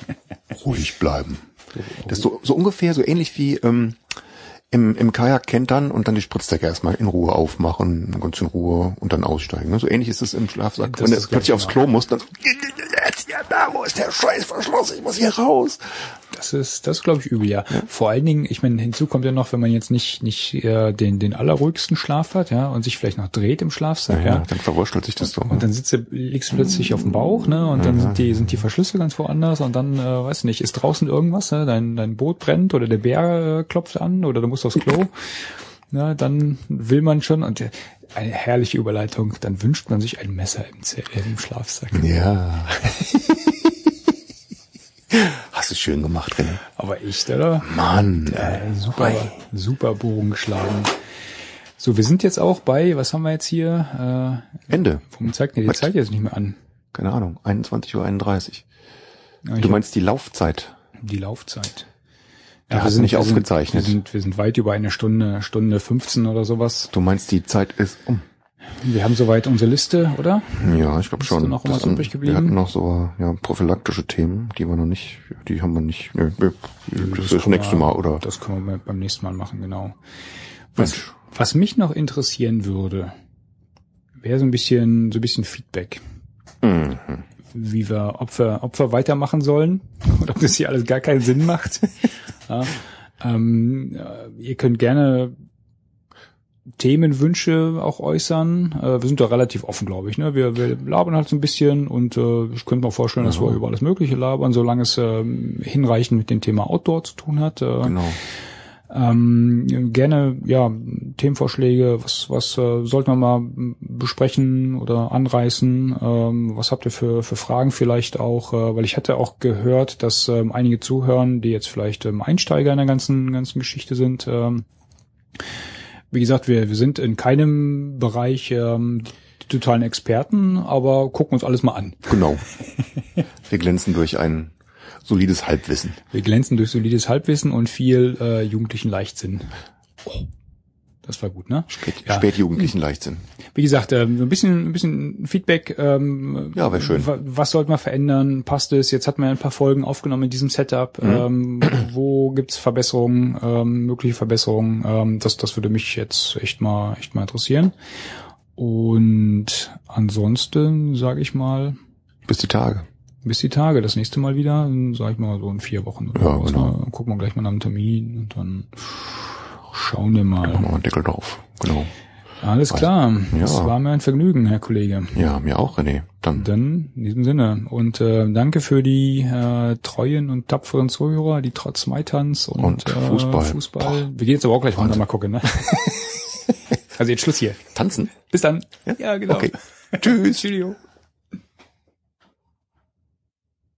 ruhig bleiben. Das ist so, so ungefähr so ähnlich wie ähm, im, im Kajak kentern und dann die Spritzdecke erstmal in Ruhe aufmachen, ganz in Ruhe und dann aussteigen. ne? So ähnlich ist es im Schlafsack. Das Wenn du plötzlich aufs Klo musst, dann jetzt, ja, da, wo ist der Scheißverschluss? Ich muss hier raus. Das ist, das glaube ich übel, ja. Vor allen Dingen, ich meine, hinzu kommt ja noch, wenn man jetzt nicht nicht äh, den den allerruhigsten Schlaf hat, ja, und sich vielleicht noch dreht im Schlafsack, ja. Ja, dann verwurschtelt sich das so. Und dann sitzt du, liegst du plötzlich auf dem Bauch, ne? Und dann sind die sind die Verschlüsse ganz woanders und dann, äh, weiß nicht, ist draußen irgendwas, ne? Dein dein Boot brennt oder der Bär äh, klopft an oder du musst aufs Klo. Na, dann will man schon und äh, eine herrliche Überleitung. Dann wünscht man sich ein Messer im, äh, im Schlafsack. Ja. Hast du schön gemacht, René. Aber echt, oder? Mann. Äh, super, super Bogen geschlagen. So, wir sind jetzt auch bei, was haben wir jetzt hier? Ende. Äh, warum zeigt mir die Was? Zeit jetzt nicht mehr an? Keine Ahnung. 21.31 Uhr. Ich Du meinst die Laufzeit? die Laufzeit. Ja, hast du nicht wir aufgezeichnet. Sind, wir, sind, wir sind weit über eine Stunde, Stunde 15 oder sowas. Du meinst die Zeit ist um. Wir haben soweit unsere Liste, oder? Ja, ich glaube schon. noch Das an- übrig geblieben? Wir hatten noch so ja, prophylaktische Themen, die wir noch nicht, die haben wir nicht. Nö, nö, das ist das nächste Mal, oder? Das können wir beim nächsten Mal machen, genau. Was, Mensch. was mich noch interessieren würde, wäre so ein bisschen, so ein bisschen Feedback. Mhm. Wie wir, ob wir weitermachen sollen oder ob das hier alles gar keinen Sinn macht. ja, ähm, äh, ihr könnt gerne Themenwünsche auch äußern. Äh, wir sind da relativ offen, glaube ich. Ne? Wir, wir labern halt so ein bisschen und äh, ich könnte mir vorstellen, dass wir über alles Mögliche labern, solange es ähm, hinreichend mit dem Thema Outdoor zu tun hat. Äh, Genau. ähm, gerne ja Themenvorschläge, was was äh, sollten wir mal besprechen oder anreißen? Ähm, was habt ihr für für Fragen vielleicht auch? Äh, weil ich hatte auch gehört, dass ähm, einige zuhören, die jetzt vielleicht ähm, Einsteiger in der ganzen ganzen Geschichte sind. Ähm, wie gesagt, wir wir sind in keinem Bereich ähm, die totalen Experten, aber gucken uns alles mal an. Genau. Wir glänzen durch ein solides Halbwissen. Wir glänzen durch solides Halbwissen und viel äh, jugendlichen Leichtsinn. Das war gut, ne? Spät, Ja. Spätjugendlichen Leichtsinn. Wie gesagt, ähm, ein bisschen, ein bisschen Feedback. Ähm, Ja, wär schön. wa- Was sollte man verändern? Passt es? Jetzt hat man ein paar Folgen aufgenommen in diesem Setup. Mhm. Ähm, wo gibt's Verbesserungen, ähm, mögliche Verbesserungen? Ähm, das, das würde mich jetzt echt mal, echt mal interessieren. Und ansonsten sage ich mal, Bis die Tage. bis die Tage. Das nächste Mal wieder, sage ich mal so in vier Wochen oder Ja, was, genau. Gucken wir gleich mal nach dem Termin und dann schauen wir mal. Machen wir mal einen Deckel drauf. Genau. Alles klar. Ja. Das war mir ein Vergnügen, Herr Kollege. Ja, mir auch, René. Dann Dann in diesem Sinne. Und äh, danke für die äh, treuen und tapferen Zuhörer, die trotz Maitanz und, Und äh, Fußball. Fußball. Wir gehen jetzt aber auch gleich runter mal gucken, ne? also jetzt Schluss hier. tanzen. Bis dann. Ja, genau. Okay. Tschüss. Tschüss.